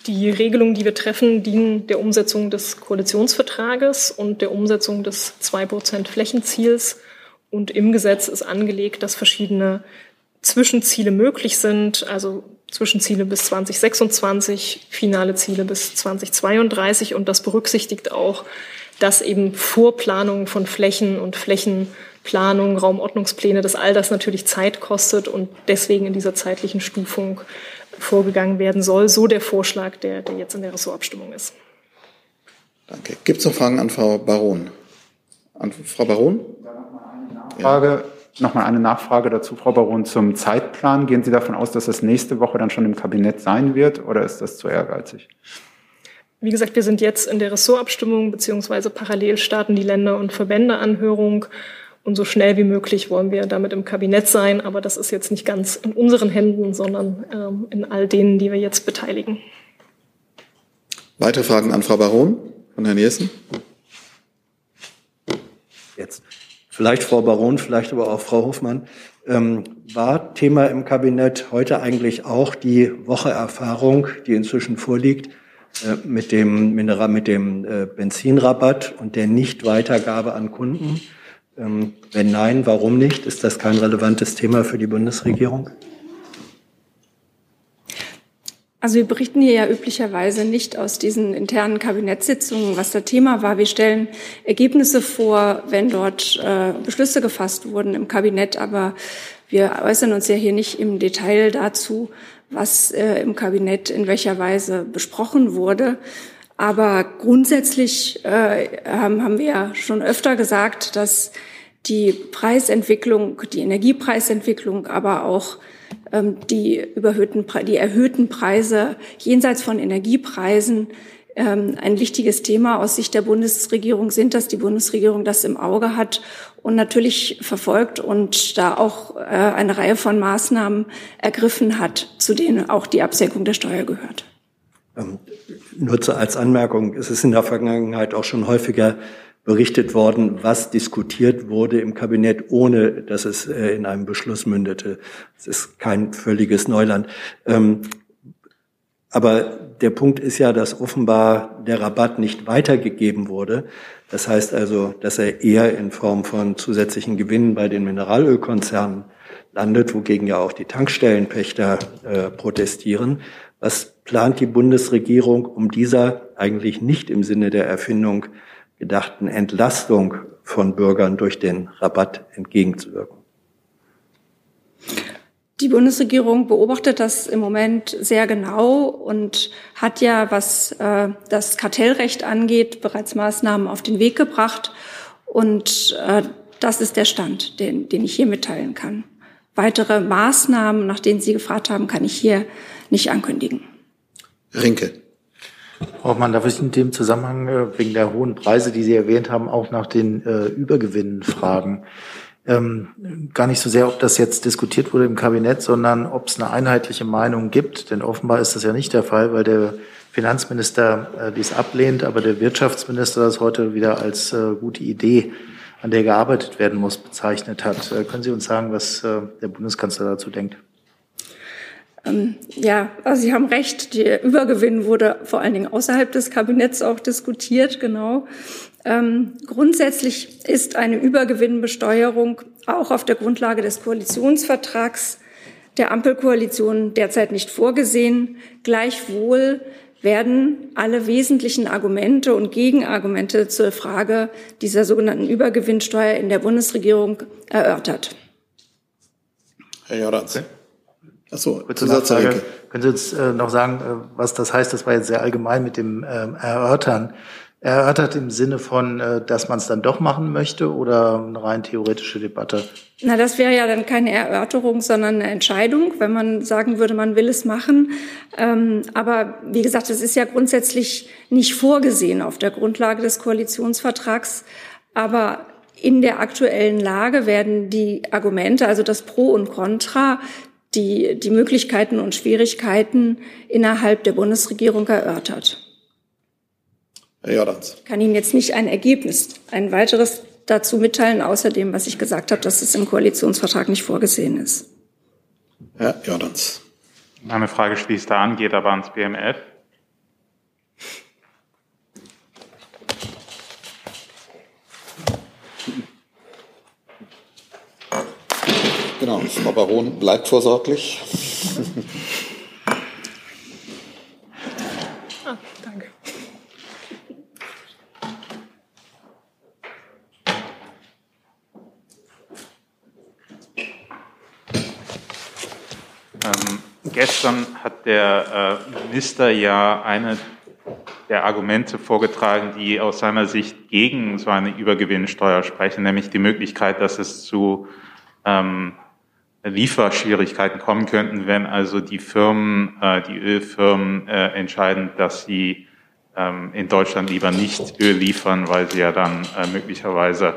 Die Regelungen, die wir treffen, dienen der Umsetzung des Koalitionsvertrages und der Umsetzung des 2% Flächenziels. Und im Gesetz ist angelegt, dass verschiedene Zwischenziele möglich sind, also Zwischenziele bis 2026, finale Ziele bis 2032 und das berücksichtigt auch, dass eben Vorplanung von Flächen und Flächenplanung, Raumordnungspläne, dass all das natürlich Zeit kostet und deswegen in dieser zeitlichen Stufung vorgegangen werden soll. So der Vorschlag, der, der jetzt in der Ressortabstimmung ist. Danke. Gibt es noch Fragen an Frau Baron? An Frau Baron? Frage. Ja. Nochmal eine Nachfrage dazu, Frau Baron, zum Zeitplan. Gehen Sie davon aus, dass das nächste Woche dann schon im Kabinett sein wird oder ist das zu ehrgeizig? Wie gesagt, wir sind jetzt in der Ressortabstimmung beziehungsweise parallel starten die Länder- und Verbändeanhörung Und so schnell wie möglich wollen wir damit im Kabinett sein. Aber das ist jetzt nicht ganz in unseren Händen, sondern ähm, in all denen, die wir jetzt beteiligen. Weitere Fragen an Frau Baron von Herrn Jessen? Jetzt. Vielleicht Frau Baron, vielleicht aber auch Frau Hofmann. Ähm, war Thema im Kabinett heute eigentlich auch die Wocheerfahrung, die inzwischen vorliegt, äh, mit dem, Mineral, mit dem äh, Benzinrabatt und der Nichtweitergabe an Kunden? Ähm, wenn nein, warum nicht? Ist das kein relevantes Thema für die Bundesregierung? Also wir berichten hier ja üblicherweise nicht aus diesen internen Kabinettssitzungen, was das Thema war. Wir stellen Ergebnisse vor, wenn dort äh, Beschlüsse gefasst wurden im Kabinett, aber wir äußern uns ja hier nicht im Detail dazu, was äh, im Kabinett in welcher Weise besprochen wurde. Aber grundsätzlich äh, haben wir ja schon öfter gesagt, dass die Preisentwicklung, die Energiepreisentwicklung, aber auch ähm, die, überhöhten, die erhöhten Preise jenseits von Energiepreisen ähm, ein wichtiges Thema aus Sicht der Bundesregierung sind, dass die Bundesregierung das im Auge hat und natürlich verfolgt und da auch äh, eine Reihe von Maßnahmen ergriffen hat, zu denen auch die Absenkung der Steuer gehört. Ähm, nur als Anmerkung, es ist in der Vergangenheit auch schon häufiger berichtet worden, was diskutiert wurde im Kabinett, ohne dass es äh, in einem Beschluss mündete. Es ist kein völliges Neuland. Ähm, aber der Punkt ist ja, dass offenbar der Rabatt nicht weitergegeben wurde. Das heißt also, dass er eher in Form von zusätzlichen Gewinnen bei den Mineralölkonzernen landet, wogegen ja auch die Tankstellenpächter äh, protestieren. Was plant die Bundesregierung, um dieser eigentlich nicht im Sinne der Erfindung gedachten Entlastung von Bürgern durch den Rabatt entgegenzuwirken. Die Bundesregierung beobachtet das im Moment sehr genau und hat ja, was äh, das Kartellrecht angeht, bereits Maßnahmen auf den Weg gebracht. Und äh, das ist der Stand, den, den ich hier mitteilen kann. Weitere Maßnahmen, nach denen Sie gefragt haben, kann ich hier nicht ankündigen. Rinke. Hoffmann, darf ich in dem Zusammenhang äh, wegen der hohen Preise, die Sie erwähnt haben, auch nach den äh, Übergewinnen fragen? Ähm, gar nicht so sehr, ob das jetzt diskutiert wurde im Kabinett, sondern ob es eine einheitliche Meinung gibt. Denn offenbar ist das ja nicht der Fall, weil der Finanzminister äh, dies ablehnt, aber der Wirtschaftsminister das heute wieder als äh, gute Idee, an der gearbeitet werden muss, bezeichnet hat. Äh, können Sie uns sagen, was äh, der Bundeskanzler dazu denkt? Ähm, ja, also Sie haben recht, der Übergewinn wurde vor allen Dingen außerhalb des Kabinetts auch diskutiert, genau. Ähm, grundsätzlich ist eine Übergewinnbesteuerung auch auf der Grundlage des Koalitionsvertrags der Ampelkoalition derzeit nicht vorgesehen. Gleichwohl werden alle wesentlichen Argumente und Gegenargumente zur Frage dieser sogenannten Übergewinnsteuer in der Bundesregierung erörtert. Herr Jordanz. Achso, Zusatzfrage. Können Sie uns äh, noch sagen, äh, was das heißt? Das war jetzt sehr allgemein mit dem ähm, Erörtern. Erörtert im Sinne von, äh, dass man es dann doch machen möchte oder eine rein theoretische Debatte? Na, das wäre ja dann keine Erörterung, sondern eine Entscheidung, wenn man sagen würde, man will es machen. Ähm, aber wie gesagt, es ist ja grundsätzlich nicht vorgesehen auf der Grundlage des Koalitionsvertrags. Aber in der aktuellen Lage werden die Argumente, also das Pro und Contra, die, die Möglichkeiten und Schwierigkeiten innerhalb der Bundesregierung erörtert. Herr Jordans. Ich kann Ihnen jetzt nicht ein Ergebnis, ein weiteres dazu mitteilen, außer dem, was ich gesagt habe, dass es im Koalitionsvertrag nicht vorgesehen ist. Herr Jordans. Meine Frage schließt da an, geht aber ans BMF. Genau, Frau Baron bleibt vorsorglich. Ah, danke. Ähm, gestern hat der äh, Minister ja eine der Argumente vorgetragen, die aus seiner Sicht gegen so eine Übergewinnsteuer sprechen, nämlich die Möglichkeit, dass es zu ähm, Lieferschwierigkeiten kommen könnten, wenn also die Firmen, äh, die Ölfirmen äh, entscheiden, dass sie ähm, in Deutschland lieber nicht Öl liefern, weil sie ja dann äh, möglicherweise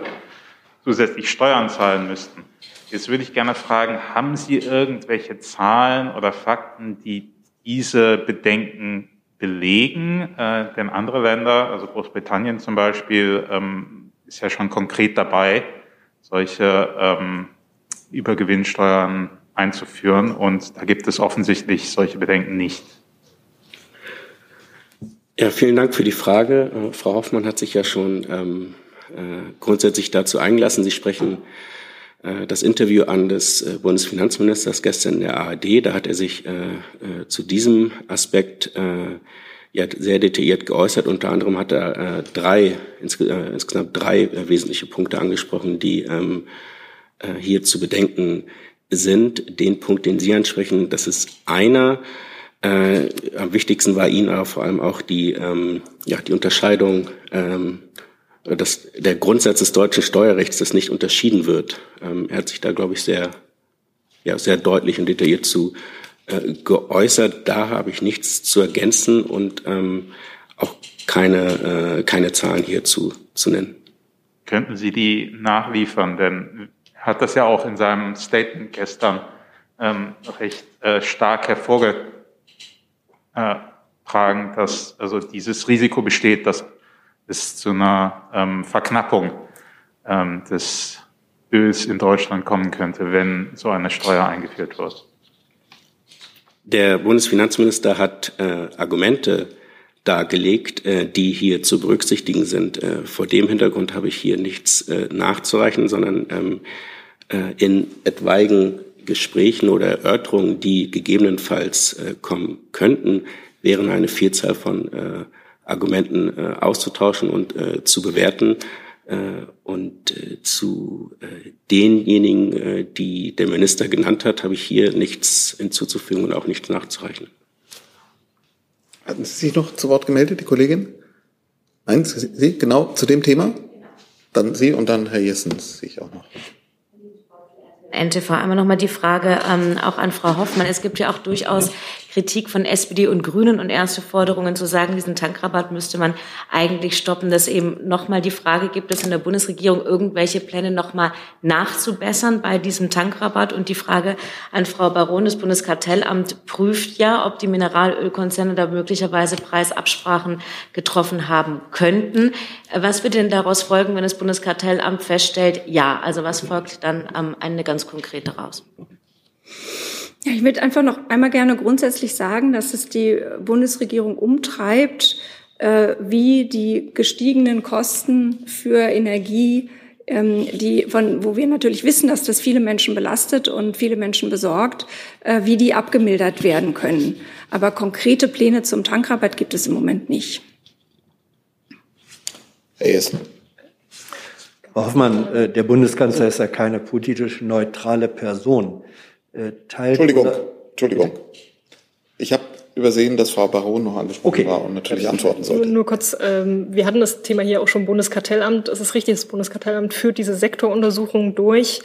zusätzlich Steuern zahlen müssten. Jetzt würde ich gerne fragen, haben Sie irgendwelche Zahlen oder Fakten, die diese Bedenken belegen? Äh, denn andere Länder, also Großbritannien zum Beispiel, ähm, ist ja schon konkret dabei, solche ähm, Übergewinnsteuern einzuführen. Und da gibt es offensichtlich solche Bedenken nicht. Ja, vielen Dank für die Frage. Äh, Frau Hoffmann hat sich ja schon ähm, äh, grundsätzlich dazu eingelassen. Sie sprechen äh, das Interview an des äh, Bundesfinanzministers gestern in der ARD. Da hat er sich äh, zu diesem Aspekt ja, sehr detailliert geäußert. Unter anderem hat er drei, ins, insgesamt drei wesentliche Punkte angesprochen, die ähm, hier zu bedenken sind. Den Punkt, den Sie ansprechen, das ist einer. Äh, am wichtigsten war Ihnen aber vor allem auch die, ähm, ja, die Unterscheidung, ähm, dass der Grundsatz des deutschen Steuerrechts, das nicht unterschieden wird. Ähm, er hat sich da, glaube ich, sehr, ja, sehr deutlich und detailliert zu äh, geäußert. Da habe ich nichts zu ergänzen und ähm, auch keine, äh, keine Zahlen hierzu zu nennen. Könnten Sie die nachliefern? Denn hat das ja auch in seinem Statement gestern ähm, recht äh, stark hervorgetragen, dass also dieses Risiko besteht, dass es zu einer ähm, Verknappung ähm, des Öls in Deutschland kommen könnte, wenn so eine Steuer eingeführt wird. Der Bundesfinanzminister hat äh, Argumente dargelegt, äh, die hier zu berücksichtigen sind. Äh, vor dem Hintergrund habe ich hier nichts äh, nachzureichen, sondern ähm, äh, in etwaigen Gesprächen oder Erörterungen, die gegebenenfalls äh, kommen könnten, wären eine Vielzahl von äh, Argumenten auszutauschen und zu bewerten. Und zu denjenigen, die der Minister genannt hat, habe ich hier nichts hinzuzufügen und auch nichts nachzureichen. Hatten Sie sich noch zu Wort gemeldet, die Kollegin? Nein, Sie, genau zu dem Thema? Dann Sie und dann Herr Jessens sehe ich auch noch. NTV. Einmal nochmal die Frage ähm, auch an Frau Hoffmann. Es gibt ja auch durchaus Kritik von SPD und Grünen und erste Forderungen zu sagen, diesen Tankrabatt müsste man eigentlich stoppen. Dass eben nochmal die Frage, gibt es in der Bundesregierung irgendwelche Pläne nochmal nachzubessern bei diesem Tankrabatt? Und die Frage an Frau Baron, das Bundeskartellamt prüft ja, ob die Mineralölkonzerne da möglicherweise Preisabsprachen getroffen haben könnten. Was wird denn daraus folgen, wenn das Bundeskartellamt feststellt, ja? Also was folgt dann am Ende ganz konkret daraus? Ja, ich würde einfach noch einmal gerne grundsätzlich sagen, dass es die Bundesregierung umtreibt, äh, wie die gestiegenen Kosten für Energie, ähm, die von, wo wir natürlich wissen, dass das viele Menschen belastet und viele Menschen besorgt, äh, wie die abgemildert werden können. Aber konkrete Pläne zum Tankrabatt gibt es im Moment nicht. Herr Essen. Frau Hoffmann, äh, der Bundeskanzler ist ja keine politisch neutrale Person. Äh, teilt Entschuldigung, Entschuldigung. Ich habe übersehen, dass Frau Baron noch angesprochen okay. war und natürlich antworten sollte. Nur, nur kurz, ähm, wir hatten das Thema hier auch schon Bundeskartellamt. Es ist richtig, das Bundeskartellamt führt diese Sektoruntersuchung durch.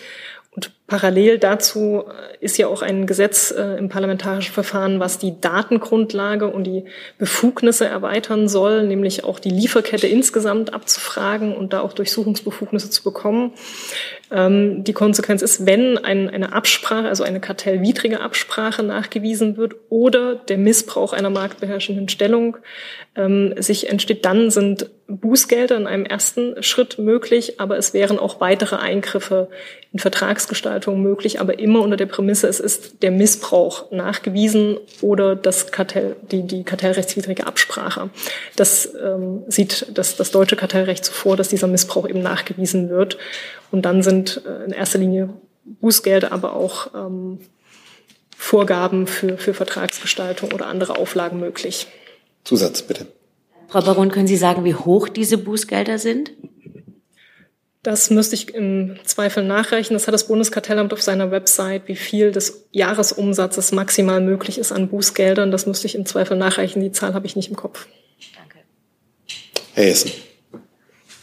Und parallel dazu äh, ist ja auch ein Gesetz äh, im parlamentarischen Verfahren, was die Datengrundlage und die Befugnisse erweitern soll, nämlich auch die Lieferkette insgesamt abzufragen und da auch Durchsuchungsbefugnisse zu bekommen. Ähm, die Konsequenz ist, wenn ein, eine Absprache, also eine kartellwidrige Absprache nachgewiesen wird oder der Missbrauch einer marktbeherrschenden Stellung ähm, sich entsteht, dann sind Bußgelder in einem ersten Schritt möglich, aber es wären auch weitere Eingriffe in Vertragsgestaltung möglich, aber immer unter der Prämisse, es ist der Missbrauch nachgewiesen oder das Kartell, die, die kartellrechtswidrige Absprache. Das ähm, sieht das, das deutsche Kartellrecht so vor, dass dieser Missbrauch eben nachgewiesen wird. Und dann sind äh, in erster Linie Bußgelder, aber auch ähm, Vorgaben für, für Vertragsgestaltung oder andere Auflagen möglich. Zusatz, bitte. Frau Baron, können Sie sagen, wie hoch diese Bußgelder sind? Das müsste ich im Zweifel nachreichen. Das hat das Bundeskartellamt auf seiner Website, wie viel des Jahresumsatzes maximal möglich ist an Bußgeldern. Das müsste ich im Zweifel nachreichen. Die Zahl habe ich nicht im Kopf. Danke. Herr Hessen.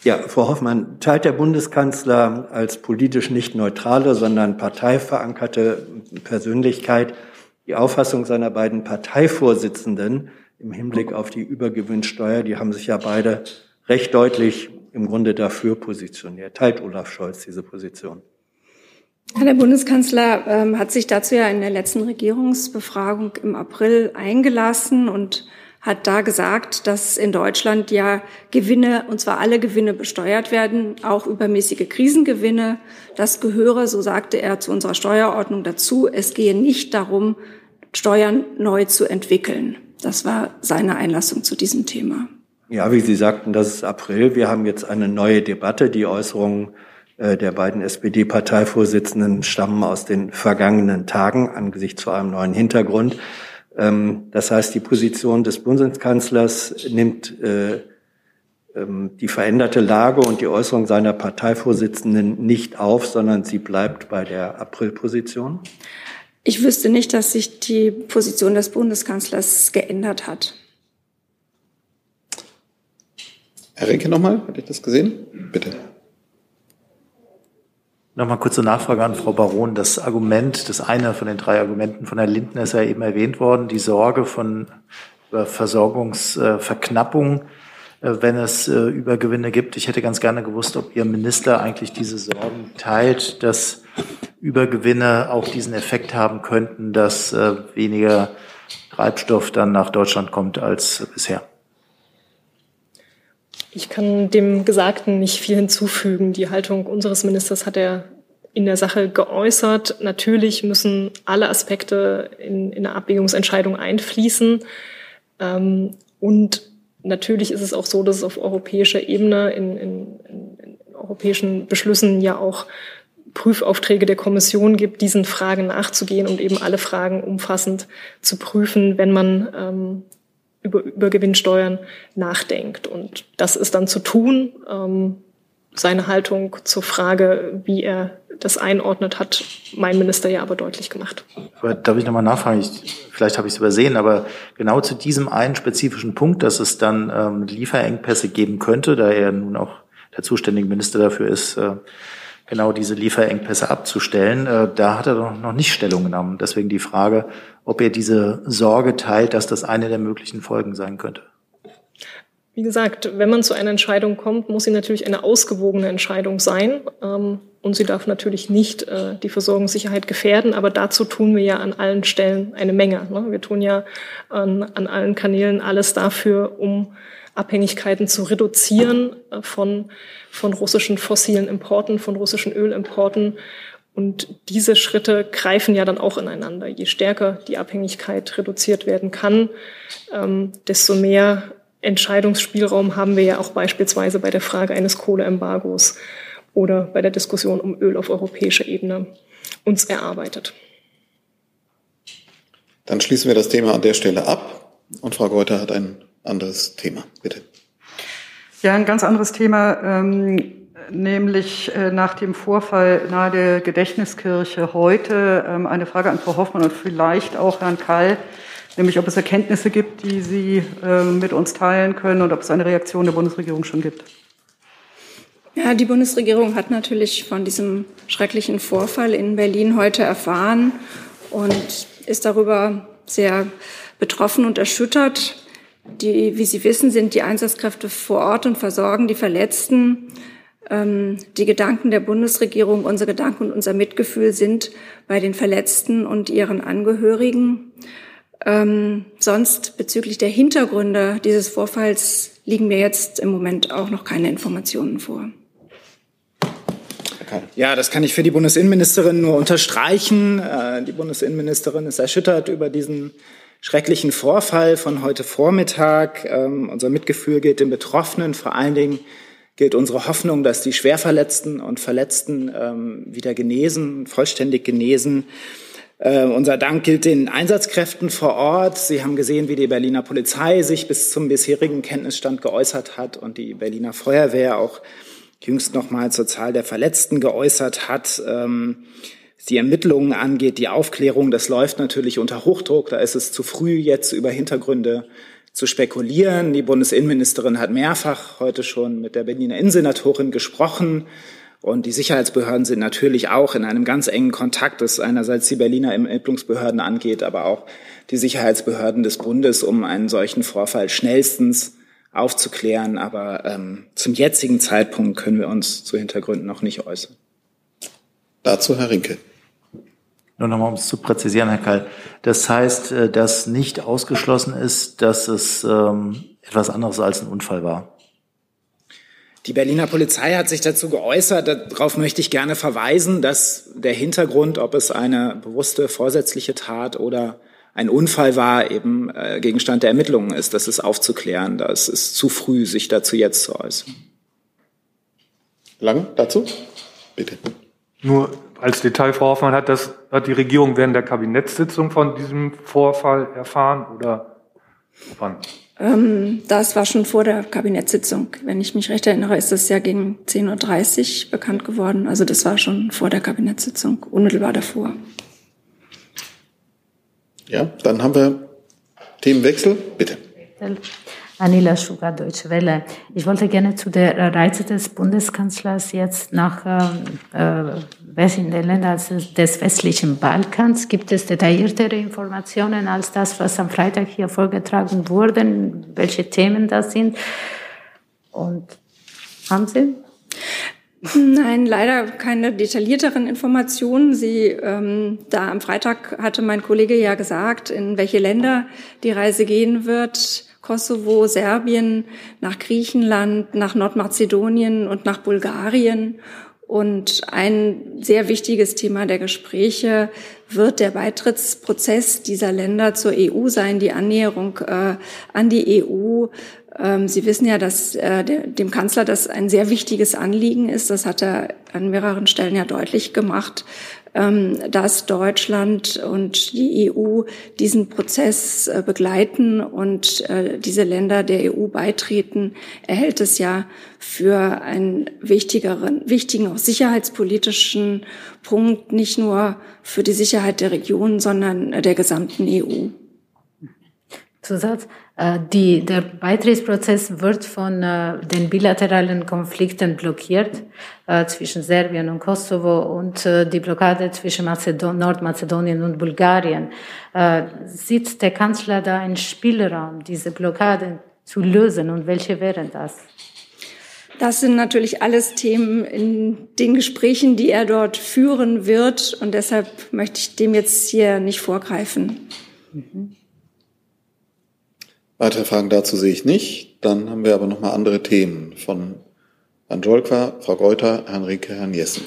Ja, Frau Hoffmann, teilt der Bundeskanzler als politisch nicht neutrale, sondern parteiverankerte Persönlichkeit die Auffassung seiner beiden Parteivorsitzenden, im Hinblick auf die Übergewinnsteuer. Die haben sich ja beide recht deutlich im Grunde dafür positioniert. Teilt Olaf Scholz diese Position? Der Bundeskanzler ähm, hat sich dazu ja in der letzten Regierungsbefragung im April eingelassen und hat da gesagt, dass in Deutschland ja Gewinne, und zwar alle Gewinne besteuert werden, auch übermäßige Krisengewinne. Das gehöre, so sagte er, zu unserer Steuerordnung dazu. Es gehe nicht darum, Steuern neu zu entwickeln. Das war seine Einlassung zu diesem Thema. Ja, wie Sie sagten, das ist April. Wir haben jetzt eine neue Debatte. Die Äußerungen äh, der beiden SPD-Parteivorsitzenden stammen aus den vergangenen Tagen angesichts zu einem neuen Hintergrund. Ähm, das heißt, die Position des Bundeskanzlers nimmt äh, ähm, die veränderte Lage und die Äußerung seiner Parteivorsitzenden nicht auf, sondern sie bleibt bei der Aprilposition? Ich wüsste nicht, dass sich die Position des Bundeskanzlers geändert hat. Herr Renke nochmal, hatte ich das gesehen? Bitte. Nochmal kurze Nachfrage an Frau Baron. Das Argument, das eine von den drei Argumenten von Herrn Lindner ist ja eben erwähnt worden, die Sorge von Versorgungsverknappung, äh, wenn es äh, Übergewinne gibt. Ich hätte ganz gerne gewusst, ob Ihr Minister eigentlich diese Sorgen teilt, dass Übergewinne auch diesen Effekt haben könnten, dass äh, weniger Treibstoff dann nach Deutschland kommt als bisher. Ich kann dem Gesagten nicht viel hinzufügen. Die Haltung unseres Ministers hat er in der Sache geäußert. Natürlich müssen alle Aspekte in, in eine Abwägungsentscheidung einfließen. Ähm, und natürlich ist es auch so, dass es auf europäischer Ebene in, in, in europäischen Beschlüssen ja auch Prüfaufträge der Kommission gibt, diesen Fragen nachzugehen und eben alle Fragen umfassend zu prüfen, wenn man ähm, über, über Gewinnsteuern nachdenkt. Und das ist dann zu tun. Ähm, seine Haltung zur Frage, wie er das einordnet, hat mein Minister ja aber deutlich gemacht. Aber darf ich nochmal nachfragen? Ich, vielleicht habe ich es übersehen, aber genau zu diesem einen spezifischen Punkt, dass es dann ähm, Lieferengpässe geben könnte, da er nun auch der zuständige Minister dafür ist, äh, genau diese Lieferengpässe abzustellen. Äh, da hat er doch noch nicht Stellung genommen. Deswegen die Frage, ob er diese Sorge teilt, dass das eine der möglichen Folgen sein könnte. Wie gesagt, wenn man zu einer Entscheidung kommt, muss sie natürlich eine ausgewogene Entscheidung sein. Ähm, und sie darf natürlich nicht äh, die Versorgungssicherheit gefährden. Aber dazu tun wir ja an allen Stellen eine Menge. Ne? Wir tun ja an, an allen Kanälen alles dafür, um Abhängigkeiten zu reduzieren äh, von, von russischen fossilen Importen, von russischen Ölimporten. Und diese Schritte greifen ja dann auch ineinander. Je stärker die Abhängigkeit reduziert werden kann, ähm, desto mehr Entscheidungsspielraum haben wir ja auch beispielsweise bei der Frage eines Kohleembargos oder bei der Diskussion um Öl auf europäischer Ebene uns erarbeitet. Dann schließen wir das Thema an der Stelle ab und Frau Geuter hat ein anderes Thema. Bitte. Ja, ein ganz anderes Thema, ähm, nämlich äh, nach dem Vorfall nahe der Gedächtniskirche heute ähm, eine Frage an Frau Hoffmann und vielleicht auch Herrn Kall, nämlich ob es Erkenntnisse gibt, die Sie ähm, mit uns teilen können und ob es eine Reaktion der Bundesregierung schon gibt. Ja, die Bundesregierung hat natürlich von diesem schrecklichen Vorfall in Berlin heute erfahren und ist darüber sehr betroffen und erschüttert. Die, wie Sie wissen, sind die Einsatzkräfte vor Ort und versorgen die Verletzten. Ähm, die Gedanken der Bundesregierung, unsere Gedanken und unser Mitgefühl sind bei den Verletzten und ihren Angehörigen. Ähm, sonst bezüglich der Hintergründe dieses Vorfalls liegen mir jetzt im Moment auch noch keine Informationen vor. Ja, das kann ich für die Bundesinnenministerin nur unterstreichen. Äh, die Bundesinnenministerin ist erschüttert über diesen schrecklichen Vorfall von heute Vormittag. Ähm, unser Mitgefühl gilt den Betroffenen. Vor allen Dingen gilt unsere Hoffnung, dass die Schwerverletzten und Verletzten ähm, wieder genesen, vollständig genesen. Äh, unser Dank gilt den Einsatzkräften vor Ort. Sie haben gesehen, wie die Berliner Polizei sich bis zum bisherigen Kenntnisstand geäußert hat und die Berliner Feuerwehr auch jüngst noch mal zur Zahl der Verletzten geäußert hat. Ähm, die Ermittlungen angeht, die Aufklärung, das läuft natürlich unter Hochdruck. Da ist es zu früh, jetzt über Hintergründe zu spekulieren. Die Bundesinnenministerin hat mehrfach heute schon mit der Berliner Innensenatorin gesprochen. Und die Sicherheitsbehörden sind natürlich auch in einem ganz engen Kontakt, das einerseits die Berliner Ermittlungsbehörden angeht, aber auch die Sicherheitsbehörden des Bundes, um einen solchen Vorfall schnellstens aufzuklären. Aber ähm, zum jetzigen Zeitpunkt können wir uns zu Hintergründen noch nicht äußern. Dazu Herr Rinke. Nur nochmal, um es zu präzisieren, Herr Kall. Das heißt, äh, dass nicht ausgeschlossen ist, dass es ähm, etwas anderes als ein Unfall war. Die Berliner Polizei hat sich dazu geäußert. Darauf möchte ich gerne verweisen, dass der Hintergrund, ob es eine bewusste vorsätzliche Tat oder ein Unfall war, eben äh, Gegenstand der Ermittlungen ist. Das ist aufzuklären. Das ist zu früh, sich dazu jetzt zu äußern. Lang dazu? Bitte. Nur als Detail, Frau Hoffmann, hat, das, hat die Regierung während der Kabinettssitzung von diesem Vorfall erfahren oder wann? Ähm, das war schon vor der Kabinettssitzung. Wenn ich mich recht erinnere, ist das ja gegen 10.30 Uhr bekannt geworden. Also das war schon vor der Kabinettssitzung, unmittelbar davor. Ja, dann haben wir Themenwechsel. Bitte. Anila Schuga, Deutsche Welle. Ich wollte gerne zu der Reise des Bundeskanzlers jetzt nach äh, welchen Ländern des westlichen Balkans. Gibt es detailliertere Informationen als das, was am Freitag hier vorgetragen wurde? Welche Themen das sind? Und haben Sie? Nein, leider keine detaillierteren Informationen. Sie, ähm, da am Freitag hatte mein Kollege ja gesagt, in welche Länder die Reise gehen wird. Kosovo, Serbien, nach Griechenland, nach Nordmazedonien und nach Bulgarien. Und ein sehr wichtiges Thema der Gespräche wird der Beitrittsprozess dieser Länder zur EU sein, die Annäherung äh, an die EU. Ähm, Sie wissen ja, dass äh, der, dem Kanzler das ein sehr wichtiges Anliegen ist. Das hat er an mehreren Stellen ja deutlich gemacht. Ähm, dass Deutschland und die EU diesen Prozess äh, begleiten und äh, diese Länder der EU beitreten, erhält es ja für einen wichtigeren, wichtigen, auch sicherheitspolitischen Punkt, nicht nur für die Sicherheit der Region, sondern der gesamten EU. Zusatz. Äh, die, der Beitrittsprozess wird von äh, den bilateralen Konflikten blockiert äh, zwischen Serbien und Kosovo und äh, die Blockade zwischen Mazedon Nordmazedonien und Bulgarien. Äh, sieht der Kanzler da einen Spielraum, diese Blockade zu lösen und welche wären das? Das sind natürlich alles Themen in den Gesprächen, die er dort führen wird. Und deshalb möchte ich dem jetzt hier nicht vorgreifen. Mhm. Weitere Fragen dazu sehe ich nicht. Dann haben wir aber noch mal andere Themen von Herrn Jolka, Frau Geuter, Herrn Rieke, Herrn Jessen.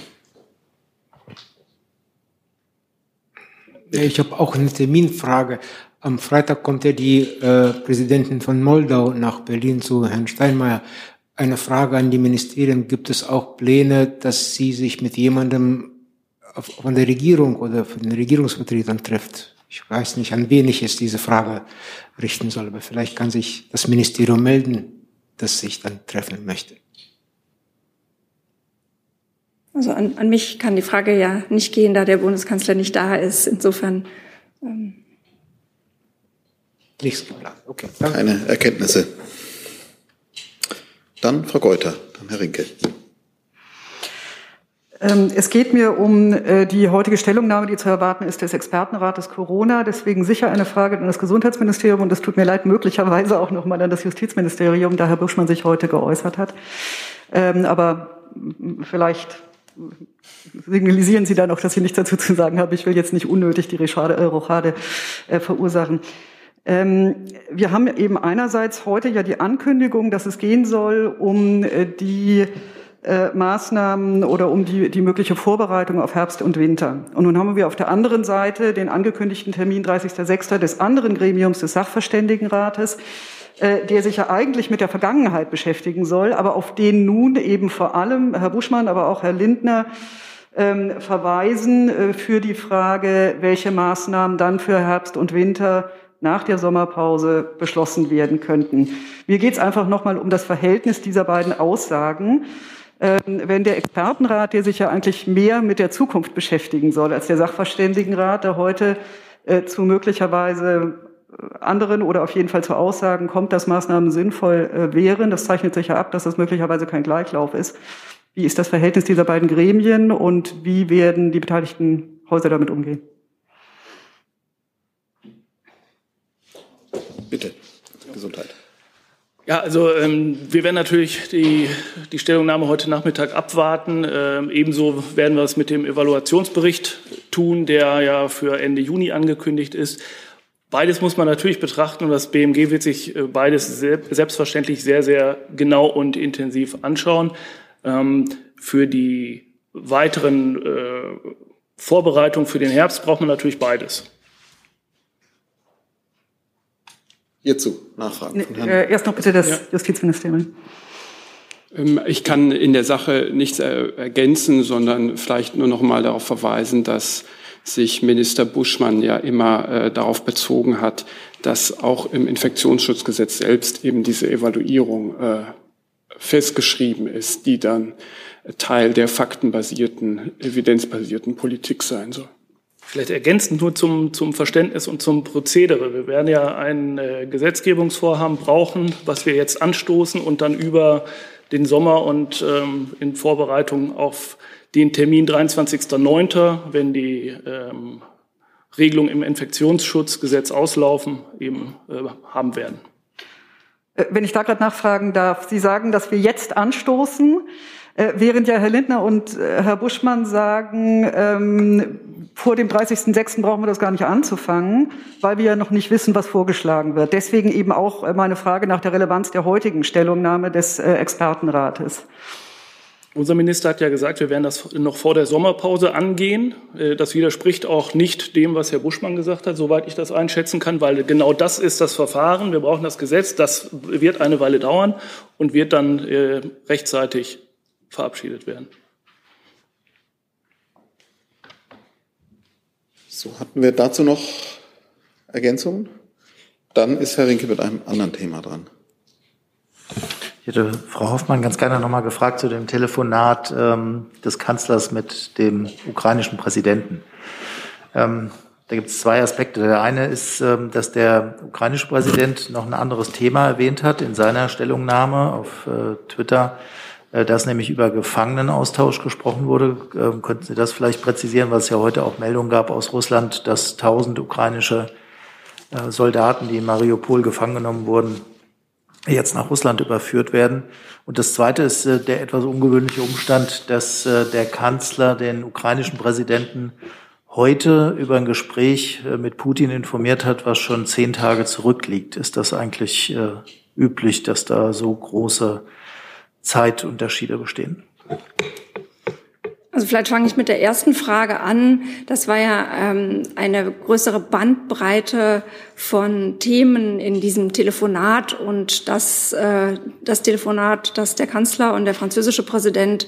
Ich habe auch eine Terminfrage. Am Freitag kommt ja die äh, Präsidentin von Moldau nach Berlin zu Herrn Steinmeier. Eine Frage an die Ministerien. Gibt es auch Pläne, dass sie sich mit jemandem von der Regierung oder von den Regierungsvertretern trifft? Ich weiß nicht, an wen ich jetzt diese Frage richten soll, aber vielleicht kann sich das Ministerium melden, das sich dann treffen möchte. Also an, an mich kann die Frage ja nicht gehen, da der Bundeskanzler nicht da ist. Insofern. Ähm Nichts geplant. Okay. Danke. Keine Erkenntnisse. Dann Frau Geuter, dann Herr Rinke. Ähm, es geht mir um äh, die heutige Stellungnahme, die zu erwarten ist des Expertenrates Corona. Deswegen sicher eine Frage an das Gesundheitsministerium und es tut mir leid, möglicherweise auch nochmal an das Justizministerium, da Herr Buschmann sich heute geäußert hat. Ähm, aber vielleicht signalisieren Sie da noch, dass Sie nichts dazu zu sagen haben. Ich will jetzt nicht unnötig die äh, Rochade äh, verursachen. Ähm, wir haben eben einerseits heute ja die Ankündigung, dass es gehen soll um die äh, Maßnahmen oder um die, die mögliche Vorbereitung auf Herbst und Winter. Und nun haben wir auf der anderen Seite den angekündigten Termin 30.06. des anderen Gremiums des Sachverständigenrates, äh, der sich ja eigentlich mit der Vergangenheit beschäftigen soll, aber auf den nun eben vor allem Herr Buschmann, aber auch Herr Lindner ähm, verweisen äh, für die Frage, welche Maßnahmen dann für Herbst und Winter nach der Sommerpause beschlossen werden könnten. Mir geht es einfach nochmal um das Verhältnis dieser beiden Aussagen. Ähm, wenn der Expertenrat, der sich ja eigentlich mehr mit der Zukunft beschäftigen soll als der Sachverständigenrat, der heute äh, zu möglicherweise äh, anderen oder auf jeden Fall zu Aussagen kommt, dass Maßnahmen sinnvoll äh, wären. Das zeichnet sich ja ab, dass das möglicherweise kein Gleichlauf ist. Wie ist das Verhältnis dieser beiden Gremien und wie werden die beteiligten Häuser damit umgehen? Bitte, Gesundheit. Ja, also ähm, wir werden natürlich die, die Stellungnahme heute Nachmittag abwarten. Ähm, ebenso werden wir es mit dem Evaluationsbericht tun, der ja für Ende Juni angekündigt ist. Beides muss man natürlich betrachten und das BMG wird sich äh, beides selbstverständlich sehr, sehr genau und intensiv anschauen. Ähm, für die weiteren äh, Vorbereitungen für den Herbst braucht man natürlich beides. Hierzu Nachfragen. Von Herrn äh, erst noch bitte das ja. Justizministerium. Ähm, ich kann in der Sache nichts ergänzen, sondern vielleicht nur noch mal darauf verweisen, dass sich Minister Buschmann ja immer äh, darauf bezogen hat, dass auch im Infektionsschutzgesetz selbst eben diese Evaluierung äh, festgeschrieben ist, die dann Teil der faktenbasierten, evidenzbasierten Politik sein soll. Vielleicht ergänzend nur zum, zum Verständnis und zum Prozedere. Wir werden ja ein äh, Gesetzgebungsvorhaben brauchen, was wir jetzt anstoßen und dann über den Sommer und ähm, in Vorbereitung auf den Termin 23.09., wenn die ähm, Regelungen im Infektionsschutzgesetz auslaufen, eben äh, haben werden. Äh, wenn ich da gerade nachfragen darf, Sie sagen, dass wir jetzt anstoßen, äh, während ja Herr Lindner und äh, Herr Buschmann sagen, ähm, vor dem 30.06. brauchen wir das gar nicht anzufangen, weil wir ja noch nicht wissen, was vorgeschlagen wird. Deswegen eben auch meine Frage nach der Relevanz der heutigen Stellungnahme des äh, Expertenrates. Unser Minister hat ja gesagt, wir werden das noch vor der Sommerpause angehen. Äh, das widerspricht auch nicht dem, was Herr Buschmann gesagt hat, soweit ich das einschätzen kann, weil genau das ist das Verfahren. Wir brauchen das Gesetz. Das wird eine Weile dauern und wird dann äh, rechtzeitig verabschiedet werden. So, hatten wir dazu noch Ergänzungen? Dann ist Herr Rinke mit einem anderen Thema dran. Ich hätte Frau Hoffmann ganz gerne nochmal gefragt zu dem Telefonat ähm, des Kanzlers mit dem ukrainischen Präsidenten. Ähm, da gibt es zwei Aspekte. Der eine ist, ähm, dass der ukrainische Präsident noch ein anderes Thema erwähnt hat in seiner Stellungnahme auf äh, Twitter, dass nämlich über Gefangenenaustausch gesprochen wurde. Ähm, könnten Sie das vielleicht präzisieren, weil es ja heute auch Meldungen gab aus Russland, dass tausend ukrainische äh, Soldaten, die in Mariupol gefangen genommen wurden, jetzt nach Russland überführt werden. Und das Zweite ist äh, der etwas ungewöhnliche Umstand, dass äh, der Kanzler den ukrainischen Präsidenten heute über ein Gespräch äh, mit Putin informiert hat, was schon zehn Tage zurückliegt. Ist das eigentlich äh, üblich, dass da so große Zeitunterschiede bestehen? Also vielleicht fange ich mit der ersten Frage an. Das war ja ähm, eine größere Bandbreite von Themen in diesem Telefonat und das, äh, das Telefonat, das der Kanzler und der französische Präsident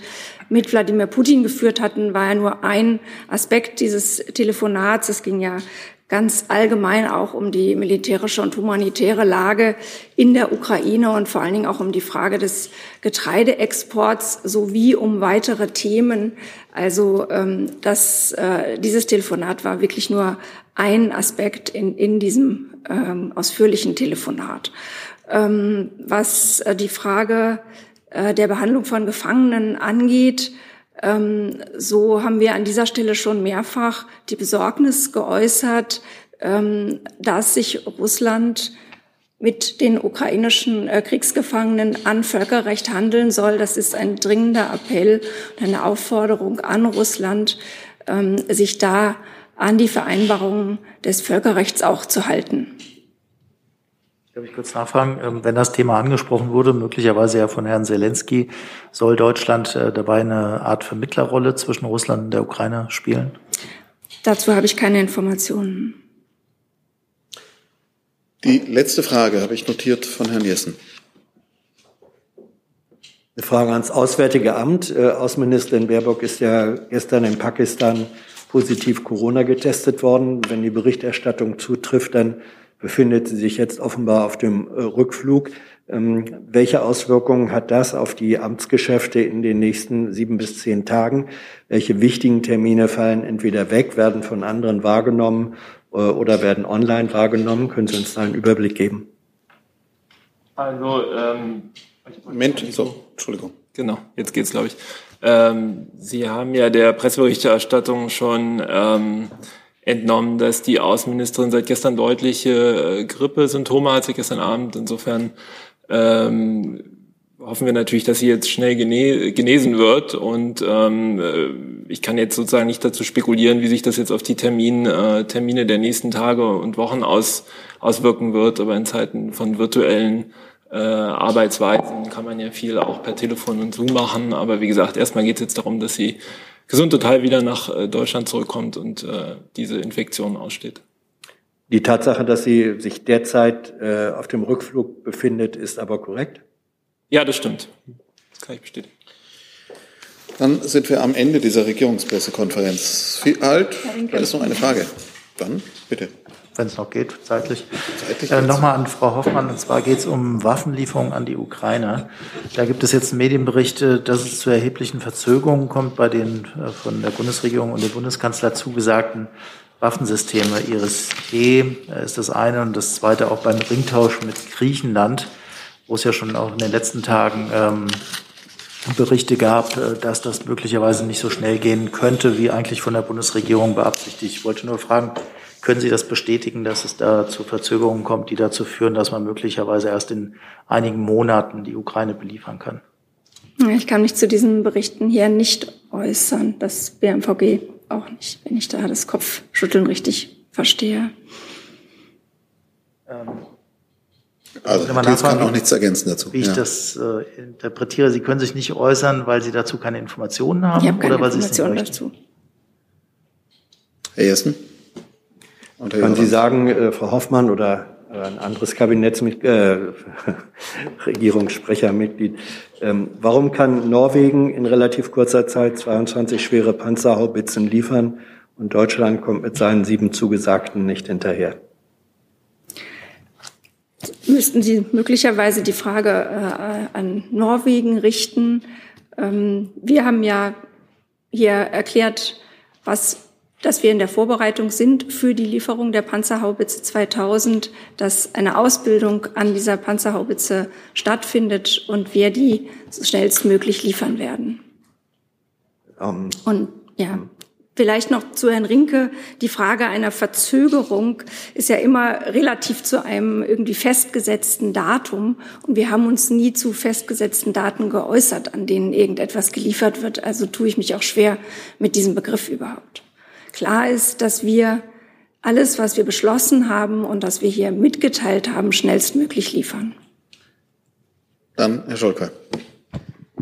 mit Wladimir Putin geführt hatten, war ja nur ein Aspekt dieses Telefonats. Es ging ja ganz allgemein auch um die militärische und humanitäre Lage in der Ukraine und vor allen Dingen auch um die Frage des Getreideexports sowie um weitere Themen. Also ähm, das, äh, dieses Telefonat war wirklich nur ein Aspekt in, in diesem ähm, ausführlichen Telefonat. Ähm, was äh, die Frage äh, der Behandlung von Gefangenen angeht, so haben wir an dieser Stelle schon mehrfach die Besorgnis geäußert, ähm, dass sich Russland mit den ukrainischen äh, Kriegsgefangenen an Völkerrecht handeln soll. Das ist ein dringender Appell und eine Aufforderung an Russland, ähm, sich da an die Vereinbarungen des Völkerrechts auch zu halten. Darf ich kurz nachfragen, ähm, wenn das Thema angesprochen wurde, möglicherweise ja von Herrn Zelensky, soll Deutschland äh, dabei eine Art Vermittlerrolle zwischen Russland und der Ukraine spielen? Dazu habe ich keine Informationen. Die letzte Frage habe ich notiert von Herrn Jessen. Eine Frage ans Auswärtige Amt. Äh, Außenministerin Baerbock ist ja gestern in Pakistan positiv Corona getestet worden. Wenn die Berichterstattung zutrifft, dann befindet sie sich jetzt offenbar auf dem äh, Rückflug. Ähm, welche Auswirkungen hat das auf die Amtsgeschäfte in den nächsten sieben bis zehn Tagen? Welche wichtigen Termine fallen entweder weg, werden von anderen wahrgenommen äh, oder werden online wahrgenommen? Können Sie uns da einen Überblick geben? Also, ähm, Moment, so, Entschuldigung. Genau, jetzt geht's, glaube ich. Ähm, Sie haben ja der Presseberichterstattung schon ähm, entnommen, dass die Außenministerin seit gestern deutliche äh, Grippesymptome hat, seit gestern Abend. Insofern ähm, hoffen wir natürlich, dass sie jetzt schnell genesen wird. Und ähm, äh, ich kann jetzt sozusagen nicht dazu spekulieren, wie sich das jetzt auf die Termin, äh, Termine der nächsten Tage und Wochen aus, auswirken wird. Aber in Zeiten von virtuellen äh, Arbeitsweisen kann man ja viel auch per Telefon und Zoom machen. Aber wie gesagt, erstmal geht es jetzt darum, dass sie gesund total wieder nach äh, Deutschland zurückkommt und äh, diese Infektion aussteht. Die Tatsache, dass sie sich derzeit äh, auf dem Rückflug befindet, ist aber korrekt? Ja, das stimmt. Das kann ich bestätigen. Dann sind wir am Ende dieser Regierungspressekonferenz. Halt, da ist noch eine Frage. Dann bitte. Wenn es noch geht, zeitlich. zeitlich äh, Nochmal an Frau Hoffmann, und zwar geht es um Waffenlieferungen an die Ukraine. Da gibt es jetzt Medienberichte, dass es zu erheblichen Verzögerungen kommt bei den äh, von der Bundesregierung und dem Bundeskanzler zugesagten Waffensysteme. Iris-T äh, ist das eine und das zweite auch beim Ringtausch mit Griechenland wo es ja schon auch in den letzten Tagen ähm, Berichte gab, äh, dass das möglicherweise nicht so schnell gehen könnte, wie eigentlich von der Bundesregierung beabsichtigt. Ich wollte nur fragen, können Sie das bestätigen, dass es da zu Verzögerungen kommt, die dazu führen, dass man möglicherweise erst in einigen Monaten die Ukraine beliefern kann? Ich kann mich zu diesen Berichten hier nicht äußern, das BMVG auch nicht, wenn ich da das Kopfschütteln richtig verstehe. Ähm, also Herr Dietz kann auch nichts ergänzen dazu. Wie ich ja. das äh, interpretiere, Sie können sich nicht äußern, weil Sie dazu keine Informationen haben ich habe keine oder weil Informationen Sie es nicht dazu. Herr Jessen? Und Können Sie sagen, äh, Frau Hoffmann oder ein anderes Kabinettsmitglied, äh, Regierungssprechermitglied, ähm, warum kann Norwegen in relativ kurzer Zeit 22 schwere Panzerhaubitzen liefern und Deutschland kommt mit seinen sieben zugesagten nicht hinterher? müssten Sie möglicherweise die Frage äh, an Norwegen richten. Ähm, wir haben ja hier erklärt, was, dass wir in der Vorbereitung sind für die Lieferung der Panzerhaubitze 2000, dass eine Ausbildung an dieser Panzerhaubitze stattfindet und wir die so schnellstmöglich liefern werden. Um, und ja, Vielleicht noch zu Herrn Rinke. Die Frage einer Verzögerung ist ja immer relativ zu einem irgendwie festgesetzten Datum. Und wir haben uns nie zu festgesetzten Daten geäußert, an denen irgendetwas geliefert wird. Also tue ich mich auch schwer mit diesem Begriff überhaupt. Klar ist, dass wir alles, was wir beschlossen haben und was wir hier mitgeteilt haben, schnellstmöglich liefern. Dann Herr Scholker.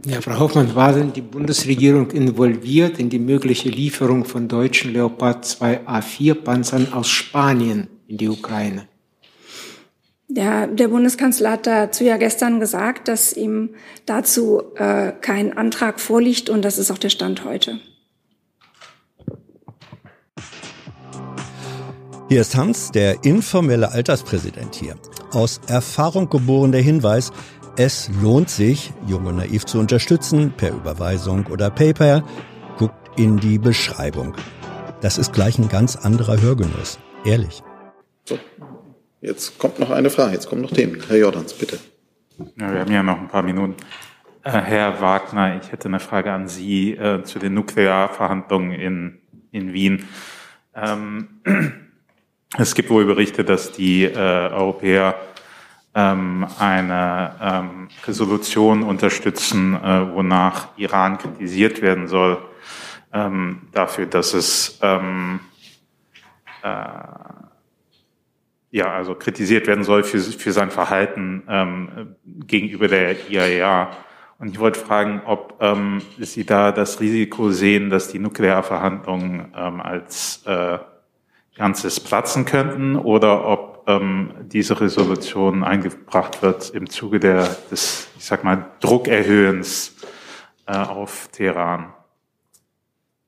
Ja, Frau Hoffmann, war denn die Bundesregierung involviert in die mögliche Lieferung von deutschen Leopard 2 A4 Panzern aus Spanien in die Ukraine? Ja, der Bundeskanzler hat dazu ja gestern gesagt, dass ihm dazu äh, kein Antrag vorliegt und das ist auch der Stand heute. Hier ist Hans, der informelle Alterspräsident hier. Aus Erfahrung geboren der Hinweis, es lohnt sich, Jung und Naiv zu unterstützen, per Überweisung oder PayPal. Guckt in die Beschreibung. Das ist gleich ein ganz anderer Hörgenuss. Ehrlich. So, jetzt kommt noch eine Frage, jetzt kommen noch Themen. Herr Jordans, bitte. Ja, wir haben ja noch ein paar Minuten. Äh, Herr Wagner, ich hätte eine Frage an Sie äh, zu den Nuklearverhandlungen in, in Wien. Ähm, es gibt wohl Berichte, dass die äh, Europäer ähm, eine ähm, Resolution unterstützen, äh, wonach Iran kritisiert werden soll ähm, dafür, dass es ähm, äh, ja also kritisiert werden soll für, für sein Verhalten ähm, gegenüber der IAEA. Und ich wollte fragen, ob ähm, Sie da das Risiko sehen, dass die Nuklearverhandlungen ähm, als äh, Ganzes platzen könnten oder ob ähm, diese Resolution eingebracht wird im Zuge der, des, ich sag mal, Druckerhöhens äh, auf Teheran.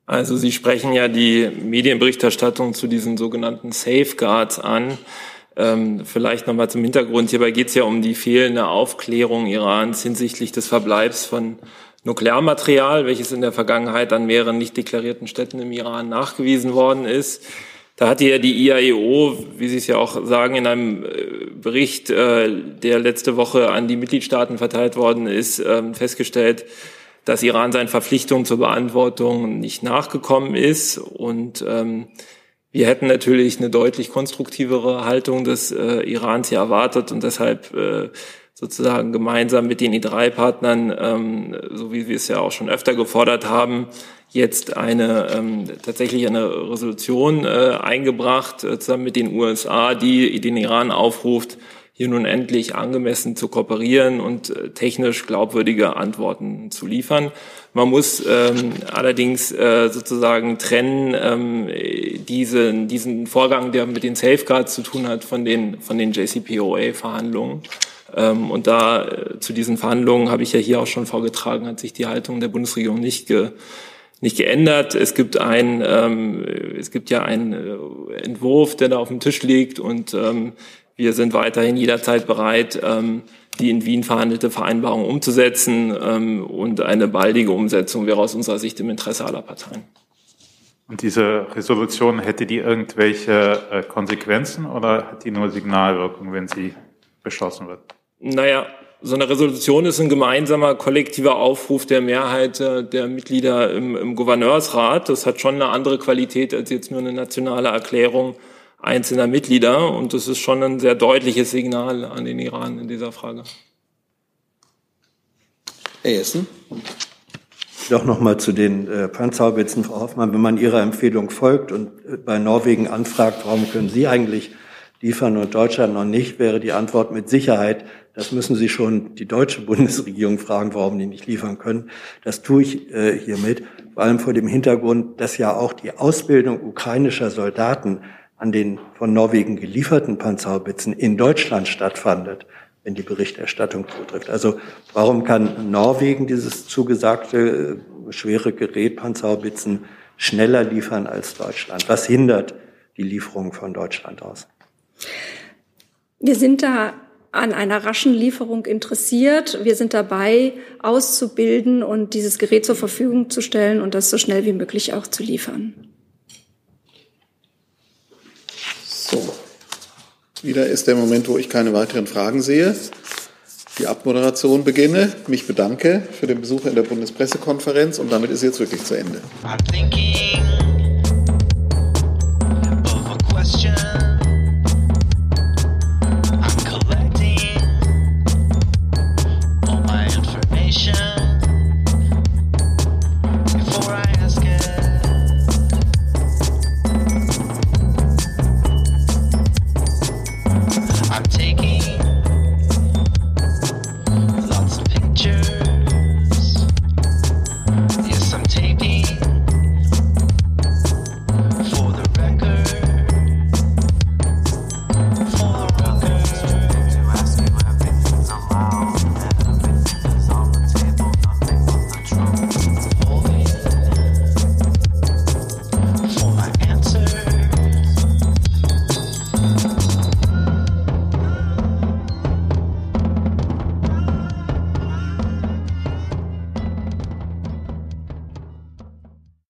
Also Sie sprechen ja die Medienberichterstattung zu diesen sogenannten Safeguards an. Ähm, vielleicht nochmal zum Hintergrund. Hierbei geht es ja um die fehlende Aufklärung Irans hinsichtlich des Verbleibs von Nuklearmaterial, welches in der Vergangenheit an mehreren nicht deklarierten Städten im Iran nachgewiesen worden ist. Da hatte ja die IAEO, wie Sie es ja auch sagen, in einem äh, Bericht, äh, der letzte Woche an die Mitgliedstaaten verteilt worden ist, ähm, festgestellt, dass Iran seinen Verpflichtungen zur Beantwortung nicht nachgekommen ist. Und ähm, wir hätten natürlich eine deutlich konstruktivere Haltung des äh, Irans hier erwartet. Und deshalb sozusagen gemeinsam mit den I3-Partnern, ähm, so wie wir es ja auch schon öfter gefordert haben, jetzt eine ähm, tatsächlich eine Resolution äh, eingebracht, äh, zusammen mit den USA, die den Iran aufruft, hier nun endlich angemessen zu kooperieren und äh, technisch glaubwürdige Antworten zu liefern. Man muss ähm, allerdings äh, sozusagen trennen ähm, diesen, diesen Vorgang, der mit den Safeguards zu tun hat, von den, von den JCPOA-Verhandlungen. Ähm, und da äh, zu diesen Verhandlungen habe ich ja hier auch schon vorgetragen, hat sich die Haltung der Bundesregierung nicht ge, nicht geändert. Es gibt ein, ähm, es gibt ja einen äh, Entwurf, der da auf dem Tisch liegt und ähm, wir sind weiterhin jederzeit bereit, ähm, die in Wien verhandelte Vereinbarung umzusetzen ähm, und eine baldige Umsetzung wäre aus unserer Sicht im Interesse aller Parteien. Und diese Resolution, hätte die irgendwelche äh, Konsequenzen oder hat die nur Signalwirkung, wenn sie beschlossen wird? Naja, so eine Resolution ist ein gemeinsamer kollektiver Aufruf der Mehrheit äh, der Mitglieder im, im Gouverneursrat. Das hat schon eine andere Qualität als jetzt nur eine nationale Erklärung einzelner Mitglieder. Und das ist schon ein sehr deutliches Signal an den Iran in dieser Frage. Herr Essen. Doch noch mal zu den äh, Panzerhaubitzen, Frau Hoffmann. Wenn man Ihrer Empfehlung folgt und äh, bei Norwegen anfragt, warum können Sie eigentlich liefern und Deutschland noch nicht, wäre die Antwort mit Sicherheit, das müssen Sie schon die deutsche Bundesregierung fragen, warum die nicht liefern können. Das tue ich äh, hiermit, vor allem vor dem Hintergrund, dass ja auch die Ausbildung ukrainischer Soldaten an den von Norwegen gelieferten Panzerhaubitzen in Deutschland stattfindet, wenn die Berichterstattung zutrifft. Also warum kann Norwegen dieses zugesagte äh, schwere Gerät Panzerhaubitzen schneller liefern als Deutschland? Was hindert die Lieferung von Deutschland aus? Wir sind da an einer raschen Lieferung interessiert. Wir sind dabei, auszubilden und dieses Gerät zur Verfügung zu stellen und das so schnell wie möglich auch zu liefern. So, wieder ist der Moment, wo ich keine weiteren Fragen sehe. Die Abmoderation beginne. Mich bedanke für den Besuch in der Bundespressekonferenz und damit ist jetzt wirklich zu Ende. I'm thinking